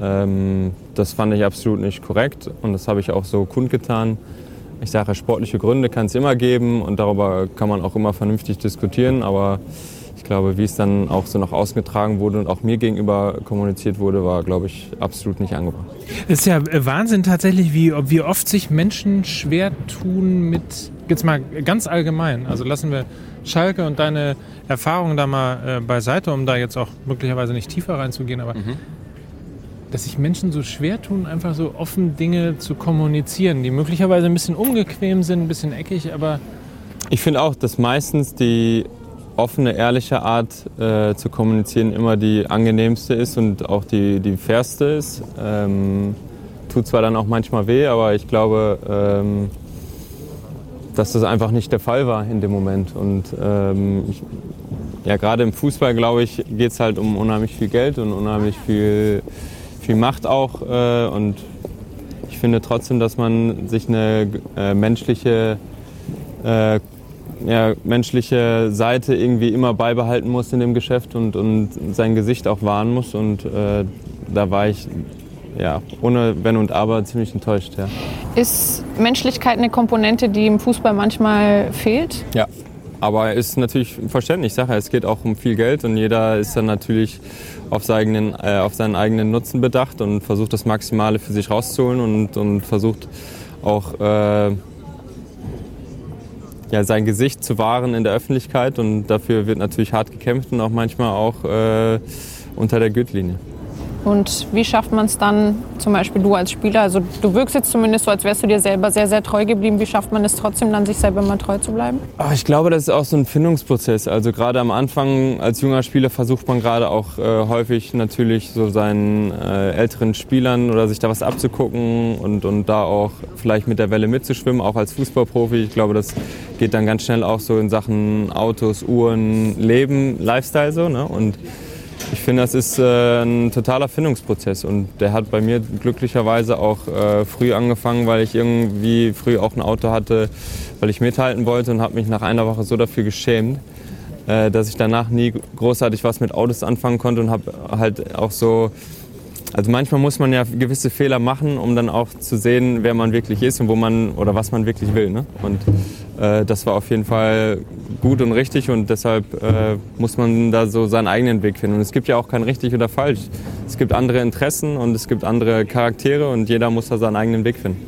Ähm, das fand ich absolut nicht korrekt und das habe ich auch so kundgetan. Ich sage, sportliche Gründe kann es immer geben und darüber kann man auch immer vernünftig diskutieren, aber ich glaube, wie es dann auch so nach außen getragen wurde und auch mir gegenüber kommuniziert wurde, war, glaube ich, absolut nicht angebracht. Es ist ja äh, Wahnsinn tatsächlich, wie, wie oft sich Menschen schwer tun mit, jetzt mal ganz allgemein, also lassen wir Schalke und deine Erfahrungen da mal äh, beiseite, um da jetzt auch möglicherweise nicht tiefer reinzugehen, aber mhm dass sich Menschen so schwer tun, einfach so offen Dinge zu kommunizieren, die möglicherweise ein bisschen ungequem sind, ein bisschen eckig, aber. Ich finde auch, dass meistens die offene, ehrliche Art äh, zu kommunizieren immer die angenehmste ist und auch die, die fairste ist. Ähm, tut zwar dann auch manchmal weh, aber ich glaube, ähm, dass das einfach nicht der Fall war in dem Moment. Und ähm, ich, ja, gerade im Fußball, glaube ich, geht es halt um unheimlich viel Geld und unheimlich viel viel Macht auch. Äh, und ich finde trotzdem, dass man sich eine äh, menschliche, äh, ja, menschliche Seite irgendwie immer beibehalten muss in dem Geschäft und, und sein Gesicht auch wahren muss. Und äh, da war ich ja, ohne Wenn und Aber ziemlich enttäuscht. Ja. Ist Menschlichkeit eine Komponente, die im Fußball manchmal fehlt? Ja, aber ist natürlich verständlich. Ich sage, es geht auch um viel Geld und jeder ist dann natürlich auf seinen, äh, auf seinen eigenen Nutzen bedacht und versucht das Maximale für sich rauszuholen und, und versucht auch äh, ja, sein Gesicht zu wahren in der Öffentlichkeit und dafür wird natürlich hart gekämpft und auch manchmal auch äh, unter der Gürtellinie. Und wie schafft man es dann, zum Beispiel du als Spieler, also du wirkst jetzt zumindest so, als wärst du dir selber sehr, sehr treu geblieben. Wie schafft man es trotzdem dann, sich selber mal treu zu bleiben? Ach, ich glaube, das ist auch so ein Findungsprozess. Also gerade am Anfang als junger Spieler versucht man gerade auch äh, häufig natürlich so seinen äh, älteren Spielern oder sich da was abzugucken und, und da auch vielleicht mit der Welle mitzuschwimmen, auch als Fußballprofi. Ich glaube, das geht dann ganz schnell auch so in Sachen Autos, Uhren, Leben, Lifestyle so. Ne? Und ich finde, das ist äh, ein totaler Findungsprozess und der hat bei mir glücklicherweise auch äh, früh angefangen, weil ich irgendwie früh auch ein Auto hatte, weil ich mithalten wollte und habe mich nach einer Woche so dafür geschämt, äh, dass ich danach nie großartig was mit Autos anfangen konnte und habe halt auch so also manchmal muss man ja gewisse Fehler machen, um dann auch zu sehen, wer man wirklich ist und wo man oder was man wirklich will. Ne? Und äh, das war auf jeden Fall gut und richtig und deshalb äh, muss man da so seinen eigenen Weg finden. Und es gibt ja auch kein richtig oder falsch. Es gibt andere Interessen und es gibt andere Charaktere und jeder muss da seinen eigenen Weg finden.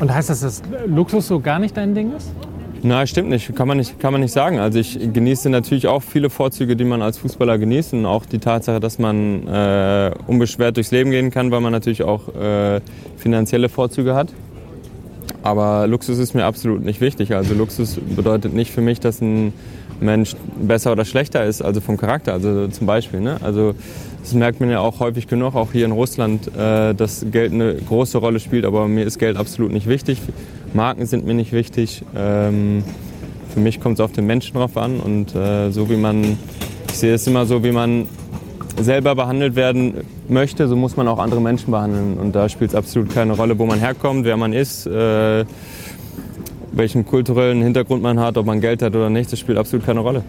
Und heißt das, dass Luxus so gar nicht dein Ding ist? Nein, stimmt nicht. Kann man nicht, kann man nicht sagen. Also ich genieße natürlich auch viele Vorzüge, die man als Fußballer genießt. Und auch die Tatsache, dass man äh, unbeschwert durchs Leben gehen kann, weil man natürlich auch äh, finanzielle Vorzüge hat. Aber Luxus ist mir absolut nicht wichtig. Also Luxus bedeutet nicht für mich, dass ein Mensch besser oder schlechter ist, also vom Charakter. Also zum Beispiel. Ne? Also das merkt man ja auch häufig genug, auch hier in Russland, äh, dass Geld eine große Rolle spielt. Aber mir ist Geld absolut nicht wichtig. Marken sind mir nicht wichtig. Ähm, für mich kommt es auf den Menschen drauf an und äh, so wie man, ich sehe es immer so, wie man selber behandelt werden möchte, so muss man auch andere Menschen behandeln. Und da spielt es absolut keine Rolle, wo man herkommt, wer man ist, äh, welchen kulturellen Hintergrund man hat, ob man Geld hat oder nicht, das spielt absolut keine Rolle.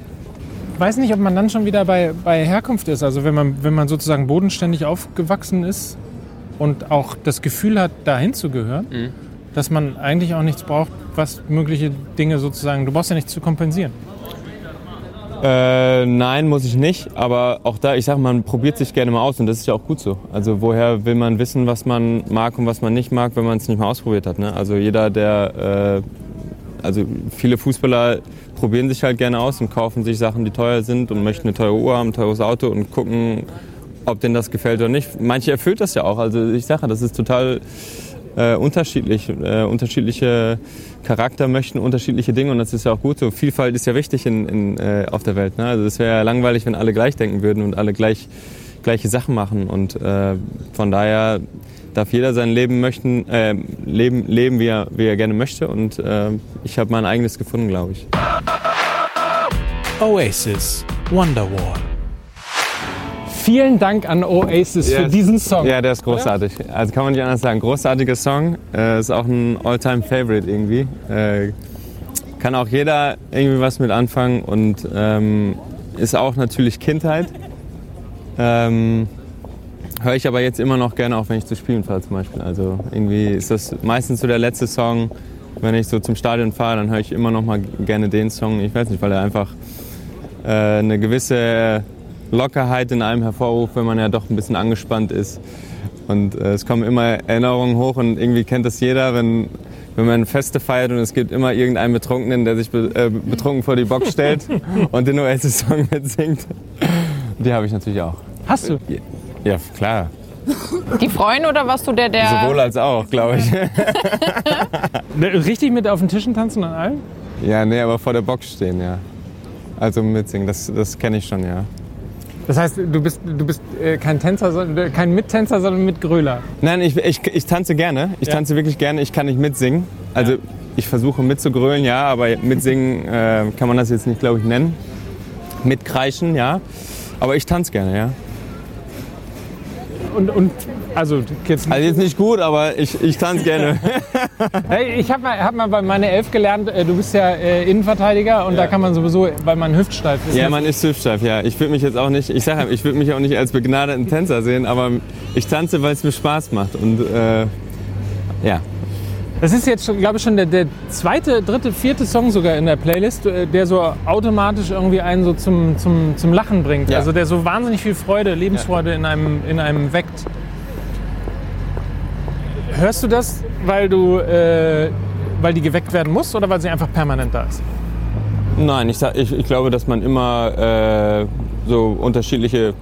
Ich weiß nicht, ob man dann schon wieder bei, bei Herkunft ist. Also wenn man, wenn man sozusagen bodenständig aufgewachsen ist und auch das Gefühl hat, dahin zu gehören. Mhm dass man eigentlich auch nichts braucht, was mögliche Dinge sozusagen, du brauchst ja nichts zu kompensieren. Äh, nein, muss ich nicht. Aber auch da, ich sage, man probiert sich gerne mal aus und das ist ja auch gut so. Also woher will man wissen, was man mag und was man nicht mag, wenn man es nicht mal ausprobiert hat? Ne? Also jeder, der, äh, also viele Fußballer probieren sich halt gerne aus und kaufen sich Sachen, die teuer sind und möchten eine teure Uhr haben, ein teures Auto und gucken, ob denen das gefällt oder nicht. Manche erfüllt das ja auch. Also ich sage, das ist total äh, unterschiedlich. Äh, unterschiedliche Charakter möchten unterschiedliche Dinge und das ist ja auch gut so. Vielfalt ist ja wichtig in, in, äh, auf der Welt. Ne? Also es wäre ja langweilig, wenn alle gleich denken würden und alle gleich, gleiche Sachen machen. Und äh, von daher darf jeder sein Leben möchten, äh, leben, leben wie, er, wie er gerne möchte. Und äh, ich habe mein eigenes gefunden, glaube ich. Oasis Wonderwall Vielen Dank an Oasis für Yes. diesen Song. Ja, der ist großartig. Also kann man nicht anders sagen. Großartiger Song. Äh, ist auch ein All-Time-Favorite irgendwie. Äh, kann auch jeder irgendwie was mit anfangen und ähm, ist auch natürlich Kindheit. Ähm, Höre ich aber jetzt immer noch gerne, auch wenn ich zu spielen fahre zum Beispiel. Also irgendwie ist das meistens so der letzte Song, wenn ich so zum Stadion fahre, dann höre ich immer noch mal gerne den Song. Ich weiß nicht, weil er einfach äh, eine gewisse Lockerheit in einem hervorruft, wenn man ja doch ein bisschen angespannt ist. Und äh, es kommen immer Erinnerungen hoch und irgendwie kennt das jeder, wenn, wenn man Feste feiert und es gibt immer irgendeinen Betrunkenen, der sich be äh, betrunken vor die Box stellt und den Oasis-Song mitsingt. Die habe ich natürlich auch. Hast du? Ja, klar. Die freuen oder warst du der, der. Sowohl als auch, glaube ich. Ne, Richtig mit auf den Tischen tanzen und allem? Ja, nee, aber vor der Box stehen, ja. Also mitsingen, das, das kenne ich schon, ja. Das heißt, du bist, du bist äh, kein Tänzer, sondern, äh, kein Mittänzer, sondern Mitgröler. Nein, ich, ich, ich tanze gerne. Ich Ja. tanze wirklich gerne. Ich kann nicht mitsingen. Also Ja. ich versuche mitzugrölen, ja, aber mitsingen äh, kann man das jetzt nicht, glaube ich, nennen. Mitkreischen, ja. Aber ich tanze gerne, ja. Und, und also jetzt. Also jetzt nicht gut, aber ich, ich tanze gerne. Hey, ich habe mal, hab mal bei meiner Elf gelernt, äh, du bist ja äh, Innenverteidiger und da kann man sowieso, weil man hüftsteif ist. ja, man ist hüftsteif, ja. Ich würde mich jetzt auch nicht, ich sage, ich würde mich auch nicht als begnadeten Tänzer sehen, aber ich tanze, weil es mir Spaß macht. Und äh, ja, Das ist jetzt, glaube ich, schon der, der zweite, dritte, vierte Song sogar in der Playlist, äh, der so automatisch irgendwie einen so zum, zum, zum Lachen bringt. Ja. Also der so wahnsinnig viel Freude, Lebensfreude in, einem, in einem weckt. Hörst du das, weil du, äh, weil die geweckt werden muss oder weil sie einfach permanent da ist? Nein, ich, sag- ich, ich glaube, dass man immer äh, so unterschiedliche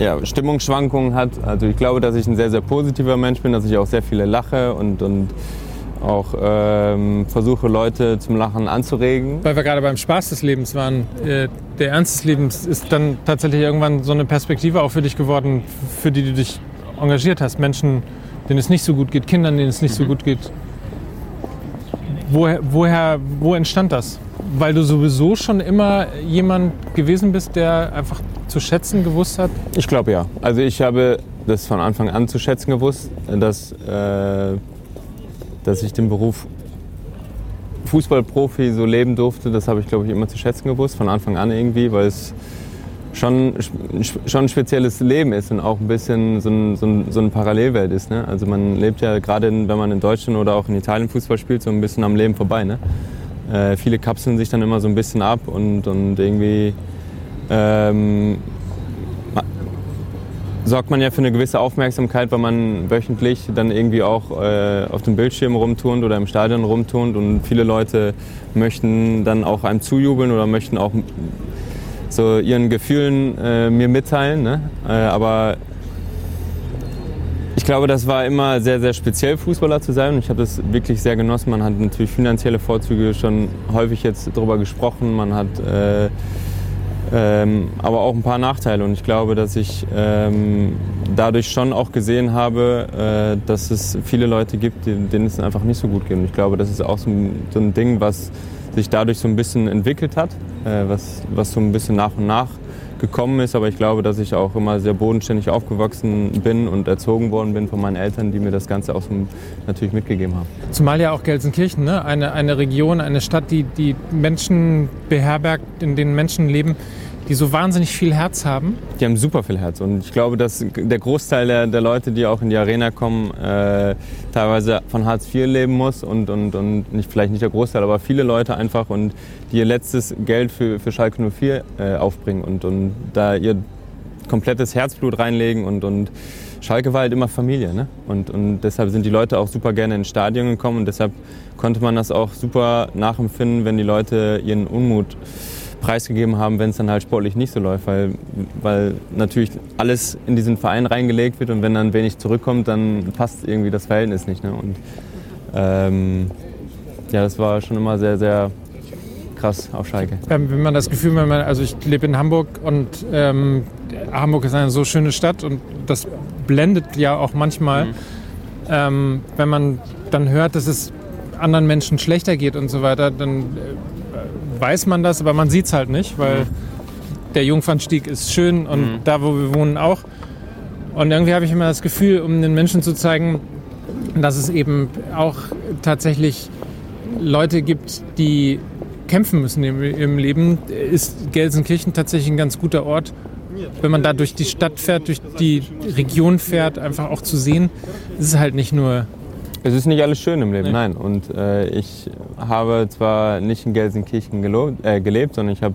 ja, Stimmungsschwankungen hat. Also ich glaube, dass ich ein sehr, sehr positiver Mensch bin, dass ich auch sehr viele lache und, und auch ähm, versuche, Leute zum Lachen anzuregen. Weil wir gerade beim Spaß des Lebens waren. Äh, der Ernst des Lebens ist dann tatsächlich irgendwann so eine Perspektive auch für dich geworden, für die du dich engagiert hast. Menschen, denen es nicht so gut geht, Kindern, denen es nicht so gut geht. Woher, woher, wo entstand das? Weil du sowieso schon immer jemand gewesen bist, der einfach zu schätzen gewusst hat. Ich glaube ja. Also ich habe das von Anfang an zu schätzen gewusst, dass, äh, dass ich den Beruf Fußballprofi so leben durfte. Das habe ich, glaube ich, immer zu schätzen gewusst, von Anfang an irgendwie, weil es schon, schon ein spezielles Leben ist und auch ein bisschen so, ein, so, ein, so eine Parallelwelt ist. Ne? Also man lebt ja gerade, in- wenn man in Deutschland oder auch in Italien Fußball spielt, so ein bisschen am Leben vorbei. Ne? Äh, viele kapseln sich dann immer so ein bisschen ab und, und irgendwie ähm, sorgt man ja für eine gewisse Aufmerksamkeit, weil man wöchentlich dann irgendwie auch äh, auf dem Bildschirm rumturnt oder im Stadion rumturnt und viele Leute möchten dann auch einem zujubeln oder möchten auch so ihren Gefühlen äh, mir mitteilen. Ne? Äh, aber ich glaube, das war immer sehr, sehr speziell, Fußballer zu sein. Und ich habe das wirklich sehr genossen. Man hat natürlich finanzielle Vorzüge schon häufig jetzt darüber gesprochen. Man hat äh, ähm, aber auch ein paar Nachteile. Und ich glaube, dass ich ähm, dadurch schon auch gesehen habe, äh, dass es viele Leute gibt, denen es einfach nicht so gut geht. Und ich glaube, das ist auch so ein, so ein Ding, was sich dadurch so ein bisschen entwickelt hat, äh, was, was so ein bisschen nach und nach gekommen ist. Aber ich glaube, dass ich auch immer sehr bodenständig aufgewachsen bin und erzogen worden bin von meinen Eltern, die mir das Ganze auch natürlich mitgegeben haben. Zumal ja auch Gelsenkirchen, ne? eine, eine Region, eine Stadt, die, die Menschen beherbergt, in denen Menschen leben, die so wahnsinnig viel Herz haben. Die haben super viel Herz und ich glaube, dass der Großteil der, der Leute, die auch in die Arena kommen, äh, teilweise von Hartz IV leben muss und, und, und nicht, vielleicht nicht der Großteil, aber viele Leute einfach und die ihr letztes Geld für, für Schalke 04 äh, aufbringen und, und da ihr komplettes Herzblut reinlegen und, und Schalke war halt immer Familie. Ne? Und, und deshalb sind die Leute auch super gerne ins Stadion gekommen und deshalb konnte man das auch super nachempfinden, wenn die Leute ihren Unmut preisgegeben haben, wenn es dann halt sportlich nicht so läuft, weil, weil natürlich alles in diesen Verein reingelegt wird und wenn dann wenig zurückkommt, dann passt irgendwie das Verhältnis nicht. Ne? Und ähm, ja, das war schon immer sehr, sehr krass auf Schalke. Wenn man das Gefühl, wenn man, also ich lebe in Hamburg und ähm, Hamburg ist eine so schöne Stadt und das blendet ja auch manchmal, ähm, wenn man dann hört, dass es anderen Menschen schlechter geht und so weiter, dann äh, weiß man das, aber man sieht es halt nicht, weil der Jungfernstieg ist schön und da, wo wir wohnen, auch. Und irgendwie habe ich immer das Gefühl, um den Menschen zu zeigen, dass es eben auch tatsächlich Leute gibt, die kämpfen müssen im, im Leben, ist Gelsenkirchen tatsächlich ein ganz guter Ort, wenn man da durch die Stadt fährt, durch die Region fährt, einfach auch zu sehen, es ist halt nicht nur Es ist nicht alles schön im Leben, nein. Und äh, ich habe zwar nicht in Gelsenkirchen gelo- äh, gelebt, sondern ich habe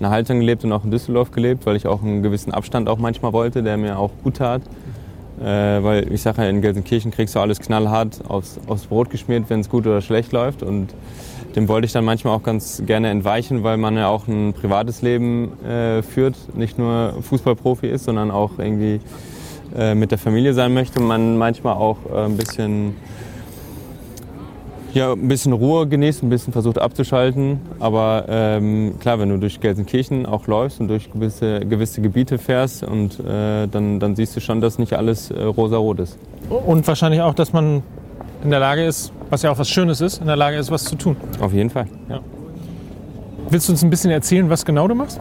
in Haltern gelebt und auch in Düsseldorf gelebt, weil ich auch einen gewissen Abstand auch manchmal wollte, der mir auch gut tat. Äh, weil ich sage ja, in Gelsenkirchen kriegst du alles knallhart aufs, aufs Brot geschmiert, wenn es gut oder schlecht läuft. Und dem wollte ich dann manchmal auch ganz gerne entweichen, weil man ja auch ein privates Leben äh, führt, nicht nur Fußballprofi ist, sondern auch irgendwie äh, mit der Familie sein möchte und man manchmal auch äh, ein bisschen ja, ein bisschen Ruhe genießt, ein bisschen versucht abzuschalten. Aber ähm, klar, wenn du durch Gelsenkirchen auch läufst und durch gewisse, gewisse Gebiete fährst, und, äh, dann, dann siehst du schon, dass nicht alles äh, rosa-rot ist. Und wahrscheinlich auch, dass man in der Lage ist, was ja auch was Schönes ist, in der Lage ist, was zu tun. Auf jeden Fall. Willst du uns ein bisschen erzählen, was genau du machst?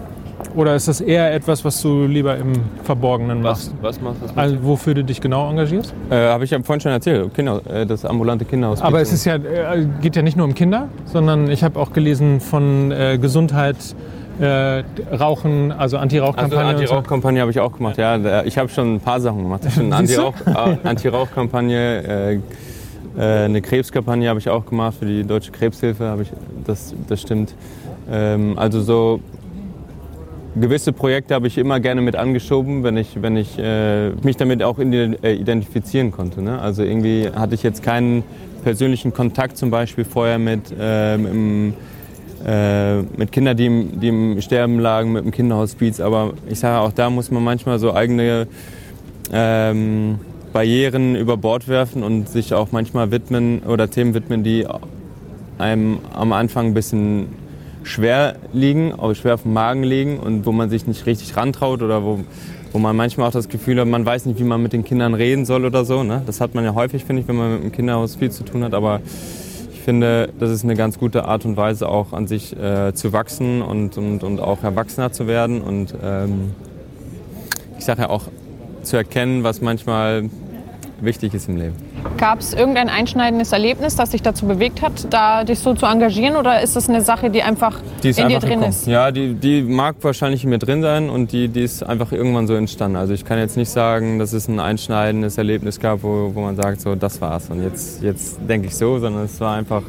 Oder ist das eher etwas, was du lieber im Verborgenen machst? was machst du? Also wofür du dich genau engagierst? Äh, Habe ich ja vorhin schon erzählt, Kinder, äh, das ambulante Kinderhaus. Aber es ist ja, äh, geht ja nicht nur um Kinder, sondern ich habe auch gelesen von äh, Gesundheit, äh, Rauchen, also Also Anti-Rauch-Kampagne. so. Anti-Rauch-Kampagne habe ich auch gemacht. Ja, ich habe schon ein paar Sachen gemacht. Ich habe schon eine äh, Anti-Rauch-Kampagne, äh, eine Krebskampagne habe ich auch gemacht für die Deutsche Krebshilfe. Habe ich, das, das stimmt. Ähm, also so gewisse Projekte habe ich immer gerne mit angeschoben, wenn ich, wenn ich äh, mich damit auch äh, identifizieren konnte. Ne? Also irgendwie hatte ich jetzt keinen persönlichen Kontakt zum Beispiel vorher mit, ähm, im, äh, mit Kindern, die im, die im Sterben lagen, mit dem Kinderhospiz. Aber ich sage auch, da muss man manchmal so eigene ähm, Barrieren über Bord werfen und sich auch manchmal widmen oder Themen widmen, die einem am Anfang ein bisschen schwer liegen, auch schwer auf dem Magen liegen und wo man sich nicht richtig rantraut oder wo, wo man manchmal auch das Gefühl hat, man weiß nicht, wie man mit den Kindern reden soll oder so. Ne? Das hat man ja häufig, finde ich, wenn man mit dem Kinderhaus viel zu tun hat. Aber ich finde, das ist eine ganz gute Art und Weise, auch an sich äh, zu wachsen und, und, und auch erwachsener zu werden. Und ähm, ich sage ja auch, zu erkennen, was manchmal wichtig ist im Leben. Gab es irgendein einschneidendes Erlebnis, das dich dazu bewegt hat, da dich so zu engagieren? Oder ist das eine Sache, die einfach Die in dir einfach drin gekommen. ist? Ja, die, die mag wahrscheinlich in mir drin sein und die, die ist einfach irgendwann so entstanden. Also ich kann jetzt nicht sagen, dass es ein einschneidendes Erlebnis gab, wo, wo man sagt, so das war's und jetzt, jetzt denke ich so, sondern es war einfach,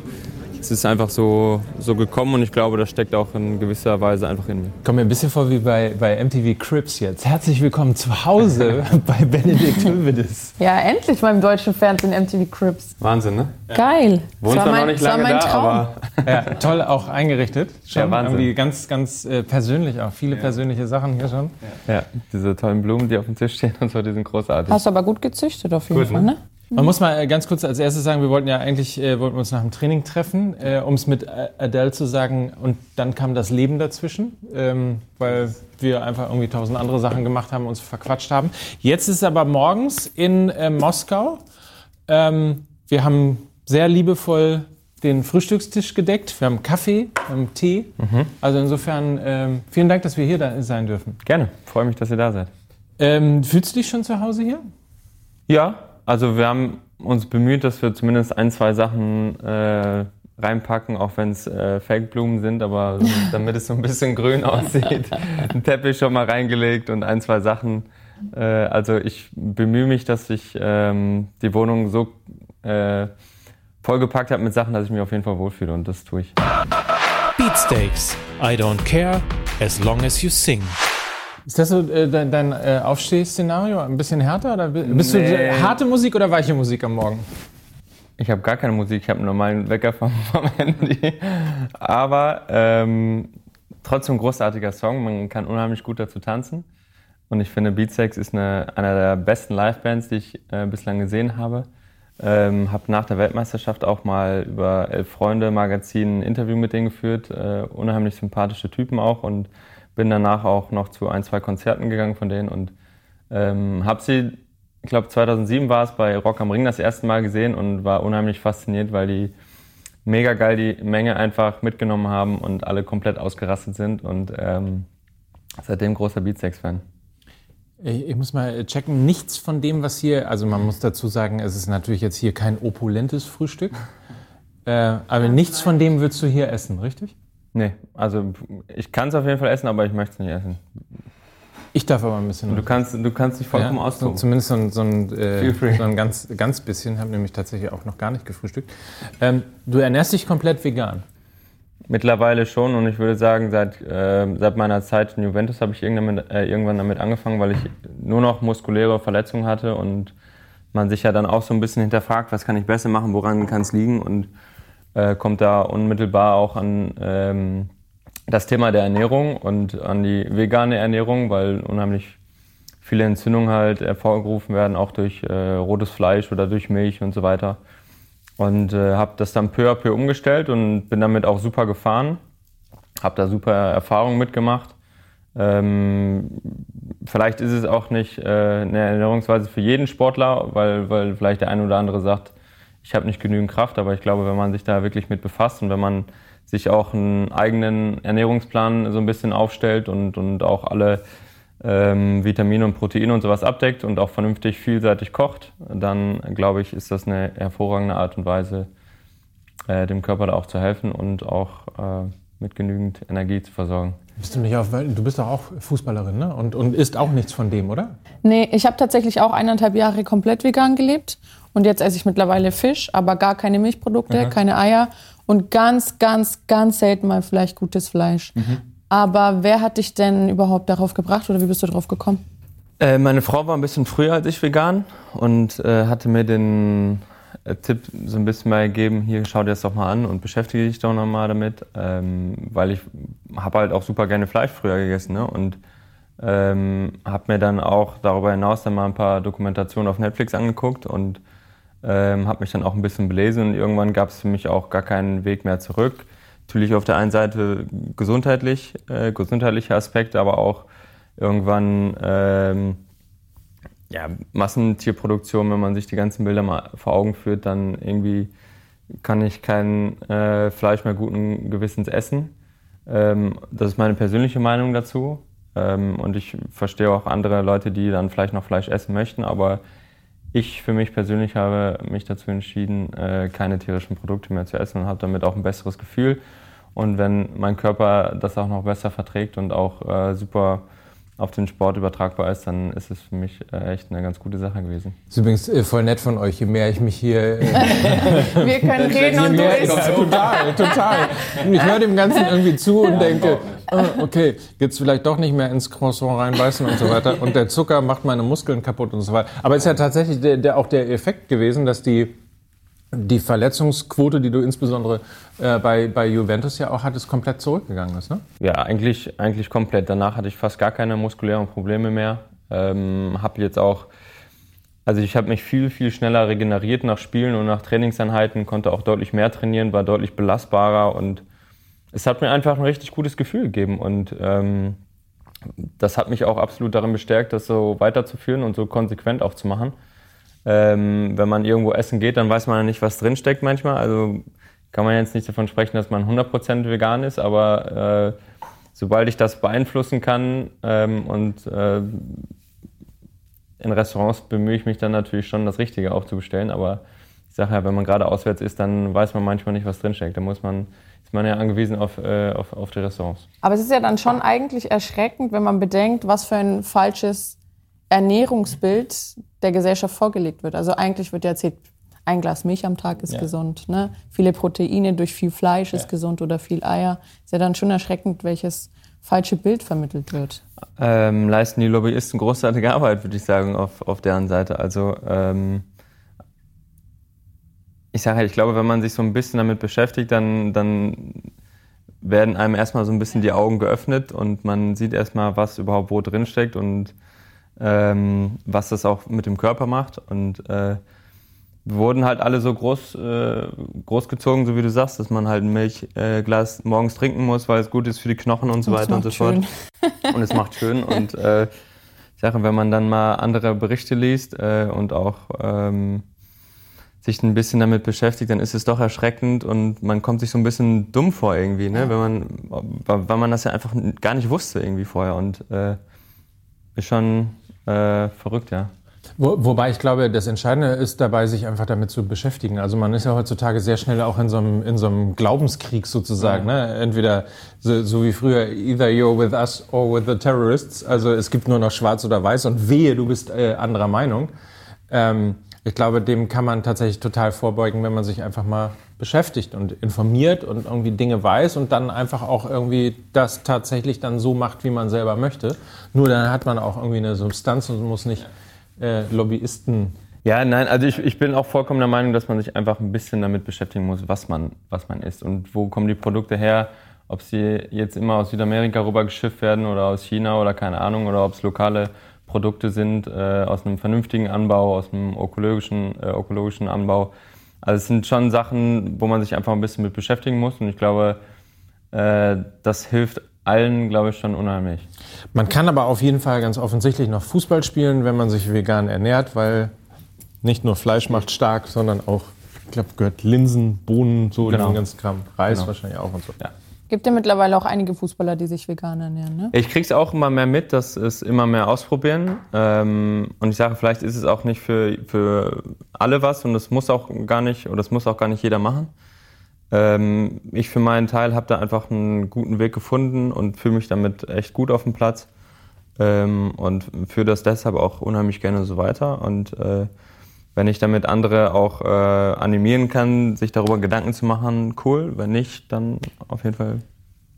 es ist einfach so, so gekommen und ich glaube, das steckt auch in gewisser Weise einfach in mir. Kommt mir ein bisschen vor wie bei, bei MTV Crips jetzt. Herzlich willkommen zu Hause bei Benedikt Hövedes. Ja, endlich mal im deutschen Fernsehen MTV Crips. Wahnsinn, ne? Geil. Wohnt das war zwar mein, noch nicht das war lange mein da, Traum. aber Ja, toll auch eingerichtet. Schon Ja, Wahnsinn. Irgendwie ganz, ganz äh, persönlich auch. Viele persönliche Sachen hier schon. ja, diese tollen Blumen, die auf dem Tisch stehen und so, die sind großartig. Hast du aber gut gezüchtet auf jeden Gut, Fall, ne? Man muss mal äh, ganz kurz als erstes sagen, wir wollten ja eigentlich äh, wollten uns nach dem Training treffen, äh, um es mit äh, Adele zu sagen. Und dann kam das Leben dazwischen, ähm, weil wir einfach irgendwie tausend andere Sachen gemacht haben, uns verquatscht haben. Jetzt ist es aber morgens in äh, Moskau. Ähm, wir haben sehr liebevoll den Frühstückstisch gedeckt. Wir haben Kaffee, wir haben Tee. Also insofern ähm, vielen Dank, dass wir hier da sein dürfen. Gerne, freue mich, dass ihr da seid. Ähm, fühlst du dich schon zu Hause hier? Ja, also wir haben uns bemüht, dass wir zumindest ein, zwei Sachen äh, reinpacken, auch wenn es äh, Fake-Blumen sind, aber damit es so ein bisschen grün aussieht. Ein Teppich schon mal reingelegt und ein, zwei Sachen. Äh, also ich bemühe mich, dass ich ähm, die Wohnung so äh, vollgepackt habe mit Sachen, dass ich mich auf jeden Fall wohlfühle und das tue ich. Beatsteaks. I don't care as long as you sing. Ist das so äh, dein, dein äh, Aufstehszenario? Ein bisschen härter? Oder bi- bist du Nee. äh, harte Musik oder weiche Musik am Morgen? Ich habe gar keine Musik, ich habe einen normalen Wecker vom, vom Handy. Aber ähm, trotzdem großartiger Song, man kann unheimlich gut dazu tanzen. Und ich finde, Beatsex ist eine, einer der besten Livebands, die ich äh, bislang gesehen habe. Ähm, habe nach der Weltmeisterschaft auch mal über Elf Freunde Magazin ein Interview mit denen geführt. Äh, unheimlich sympathische Typen auch und bin danach auch noch zu ein, zwei Konzerten gegangen von denen und ähm, habe sie, ich glaube 2007 war es bei Rock am Ring das erste Mal gesehen und war unheimlich fasziniert, weil die mega geil die Menge einfach mitgenommen haben und alle komplett ausgerastet sind und ähm, Seitdem großer Beatsex-Fan. Ich, muss mal checken, nichts von dem, was hier, also man muss dazu sagen, es ist natürlich jetzt hier kein opulentes Frühstück, äh, aber nichts von dem würdest du hier essen, richtig? Nee, also ich kann es auf jeden Fall essen, aber ich möchte es nicht essen. Ich darf aber ein bisschen. Du kannst, du kannst dich vollkommen ja, austoben. Zumindest so ein, so ein, äh, so ein ganz, ganz bisschen. habe nämlich tatsächlich auch noch gar nicht gefrühstückt. Ähm, du ernährst dich komplett vegan. Mittlerweile schon und ich würde sagen, seit, äh, seit meiner Zeit in Juventus habe ich irgendwann, äh, irgendwann damit angefangen, weil ich nur noch muskuläre Verletzungen hatte und man sich ja dann auch so ein bisschen hinterfragt, was kann ich besser machen, woran kann es liegen und äh, kommt da unmittelbar auch an ähm, das Thema der Ernährung und an die vegane Ernährung, weil unheimlich viele Entzündungen halt hervorgerufen werden, auch durch äh, rotes Fleisch oder durch Milch und so weiter. Und äh, habe das dann peu à peu umgestellt und bin damit auch super gefahren. Habe da super Erfahrungen mitgemacht. Ähm, vielleicht ist es auch nicht äh, eine Ernährungsweise für jeden Sportler, weil, weil vielleicht der eine oder andere sagt, ich habe nicht genügend Kraft, aber ich glaube, wenn man sich da wirklich mit befasst und wenn man sich auch einen eigenen Ernährungsplan so ein bisschen aufstellt und, und auch alle ähm, Vitamine und Proteine und sowas abdeckt und auch vernünftig vielseitig kocht, dann glaube ich, ist das eine hervorragende Art und Weise, äh, dem Körper da auch zu helfen und auch äh, mit genügend Energie zu versorgen. Bist du nicht auf, du bist doch auch Fußballerin, ne? Und, und isst auch nichts von dem, oder? Nee, ich habe tatsächlich auch eineinhalb Jahre komplett vegan gelebt. Und jetzt esse ich mittlerweile Fisch, aber gar keine Milchprodukte, mhm. keine Eier und ganz, ganz, ganz selten mal vielleicht gutes Fleisch. Mhm. Aber wer hat dich denn überhaupt darauf gebracht oder wie bist du darauf gekommen? Äh, meine Frau war ein bisschen früher als ich vegan und äh, hatte mir den äh, Tipp so ein bisschen mal gegeben, hier schau dir das doch mal an und beschäftige dich doch noch mal damit, ähm, weil ich habe halt auch super gerne Fleisch früher gegessen ne? und ähm, habe mir dann auch darüber hinaus dann mal ein paar Dokumentationen auf Netflix angeguckt und ähm, habe mich dann auch ein bisschen belesen und irgendwann gab es für mich auch gar keinen Weg mehr zurück. Natürlich auf der einen Seite gesundheitlich, äh, gesundheitliche Aspekte, aber auch irgendwann ähm, ja, Massentierproduktion, wenn man sich die ganzen Bilder mal vor Augen führt, dann irgendwie kann ich kein äh, Fleisch mehr guten Gewissens essen. Ähm, das ist meine persönliche Meinung dazu. Ähm, und ich verstehe auch andere Leute, die dann vielleicht noch Fleisch essen möchten, aber ich für mich persönlich habe mich dazu entschieden, äh, keine tierischen Produkte mehr zu essen und habe damit auch ein besseres Gefühl. Und wenn mein Körper das auch noch besser verträgt und auch äh, super auf den Sport übertragbar ist, dann ist es für mich äh, echt eine ganz gute Sache gewesen. Das ist übrigens äh, voll nett von euch, je mehr ich mich hier... Äh, Wir können reden und du isst. Total, total. Ich höre dem Ganzen irgendwie zu und denke, oh, okay, jetzt vielleicht doch nicht mehr ins Croissant reinbeißen und so weiter. Und der Zucker macht meine Muskeln kaputt und so weiter. Aber es ist ja tatsächlich der, der, auch der Effekt gewesen, dass die die Verletzungsquote, die du insbesondere äh, bei, bei Juventus ja auch hattest, komplett zurückgegangen ist, ne? Ja, eigentlich, eigentlich komplett. Danach hatte ich fast gar keine muskulären Probleme mehr. Ähm, habe jetzt auch, also ich habe mich viel, viel schneller regeneriert nach Spielen und nach Trainingseinheiten, konnte auch deutlich mehr trainieren, war deutlich belastbarer und es hat mir einfach ein richtig gutes Gefühl gegeben und ähm, das hat mich auch absolut darin bestärkt, das so weiterzuführen und so konsequent auch zu machen. Ähm, wenn man irgendwo essen geht, dann weiß man ja nicht, was drinsteckt manchmal. Also kann man jetzt nicht davon sprechen, dass man 100% vegan ist, aber äh, sobald ich das beeinflussen kann ähm, und äh, in Restaurants bemühe ich mich dann natürlich schon, das Richtige auch zu bestellen. Aber ich sage ja, wenn man gerade auswärts ist, dann weiß man manchmal nicht, was drinsteckt. Da muss man, man ja angewiesen auf, äh, auf, auf die Restaurants. Aber es ist ja dann schon eigentlich erschreckend, wenn man bedenkt, was für ein falsches Ernährungsbild der Gesellschaft vorgelegt wird. Also eigentlich wird ja erzählt, ein Glas Milch am Tag ist ja. gesund. Ne? Viele Proteine durch viel Fleisch ja. ist gesund oder viel Eier. Ist ja dann schon erschreckend, welches falsche Bild vermittelt wird. Ähm, leisten die Lobbyisten großartige Arbeit, würde ich sagen, auf, auf deren Seite. Also ähm, ich sage halt, ich glaube, wenn man sich so ein bisschen damit beschäftigt, dann, dann werden einem erstmal so ein bisschen die Augen geöffnet und man sieht erstmal, was überhaupt wo drinsteckt und ähm, was das auch mit dem Körper macht. Und äh, wir wurden halt alle so groß, äh, großgezogen, so wie du sagst, dass man halt ein Milchglas äh, morgens trinken muss, weil es gut ist für die Knochen und so und weiter und so fort. und es macht schön. Und äh, ich sage, wenn man dann mal andere Berichte liest äh, und auch ähm, sich ein bisschen damit beschäftigt, dann ist es doch erschreckend und man kommt sich so ein bisschen dumm vor irgendwie, ne? wenn man, weil man das ja einfach gar nicht wusste irgendwie vorher und äh, ist schon äh, verrückt, ja. Wo, wobei ich glaube, das Entscheidende ist dabei, sich einfach damit zu beschäftigen. Also man ist ja heutzutage sehr schnell auch in so einem, in so einem Glaubenskrieg sozusagen. Ja. Ne? Entweder so, so, wie früher, either you're with us or with the terrorists. Also es gibt nur noch schwarz oder weiß und wehe, du bist äh, anderer Meinung. Ähm, ich glaube, dem kann man tatsächlich total vorbeugen, wenn man sich einfach mal beschäftigt und informiert und irgendwie Dinge weiß und dann einfach auch irgendwie das tatsächlich dann so macht, wie man selber möchte. Nur dann hat man auch irgendwie eine Substanz und muss nicht äh, Lobbyisten. Ja, nein, also ich, ich bin auch vollkommen der Meinung, dass man sich einfach ein bisschen damit beschäftigen muss, was man, was man isst und wo kommen die Produkte her, ob sie jetzt immer aus Südamerika rübergeschifft werden oder aus China oder keine Ahnung oder ob es lokale Produkte sind äh, aus einem vernünftigen Anbau, aus einem ökologischen, äh, ökologischen Anbau. Also es sind schon Sachen, wo man sich einfach ein bisschen mit beschäftigen muss und ich glaube, äh, das hilft allen, glaube ich, schon unheimlich. Man kann aber auf jeden Fall ganz offensichtlich noch Fußball spielen, wenn man sich vegan ernährt, weil nicht nur Fleisch macht stark, sondern auch, ich glaube, gehört Linsen, Bohnen, so genau. den ganzen Kram. Reis genau. wahrscheinlich auch und so. Ja. Gibt ja mittlerweile auch einige Fußballer, die sich vegan ernähren, ne? Ich krieg's auch immer mehr mit, dass es immer mehr ausprobieren. Ähm, und ich sage, vielleicht ist es auch nicht für, für alle was und das muss auch gar nicht, oder das muss auch gar nicht jeder machen. Ähm, ich für meinen Teil habe da einfach einen guten Weg gefunden und fühle mich damit echt gut auf dem Platz. Ähm, und führe das deshalb auch unheimlich gerne so weiter. Und äh, wenn ich damit andere auch äh, animieren kann, sich darüber Gedanken zu machen, cool. Wenn nicht, dann auf jeden Fall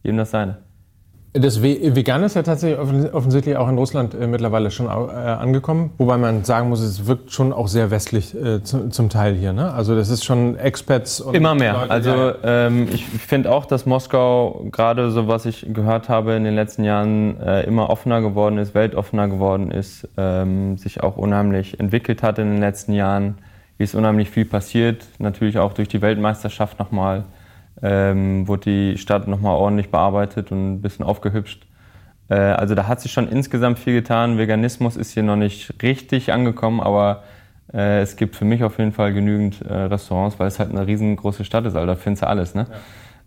jedem das seine. Das Vegan ist ja tatsächlich offensichtlich auch in Russland äh, mittlerweile schon äh, angekommen, wobei man sagen muss, es wirkt schon auch sehr westlich äh, zum, Teil hier. Ne? Also das ist schon Expats und immer mehr. Leute, also ähm, ich finde auch, dass Moskau gerade so was ich gehört habe in den letzten Jahren äh, immer offener geworden ist, weltoffener geworden ist, ähm, sich auch unheimlich entwickelt hat in den letzten Jahren. Hier ist unheimlich viel passiert, natürlich auch durch die Weltmeisterschaft nochmal ähm, wurde die Stadt nochmal ordentlich bearbeitet und ein bisschen aufgehübscht. Äh, also da hat sich schon insgesamt viel getan. Veganismus ist hier noch nicht richtig angekommen, aber äh, es gibt für mich auf jeden Fall genügend äh, Restaurants, weil es halt eine riesengroße Stadt ist. Also da findest du alles. Ne?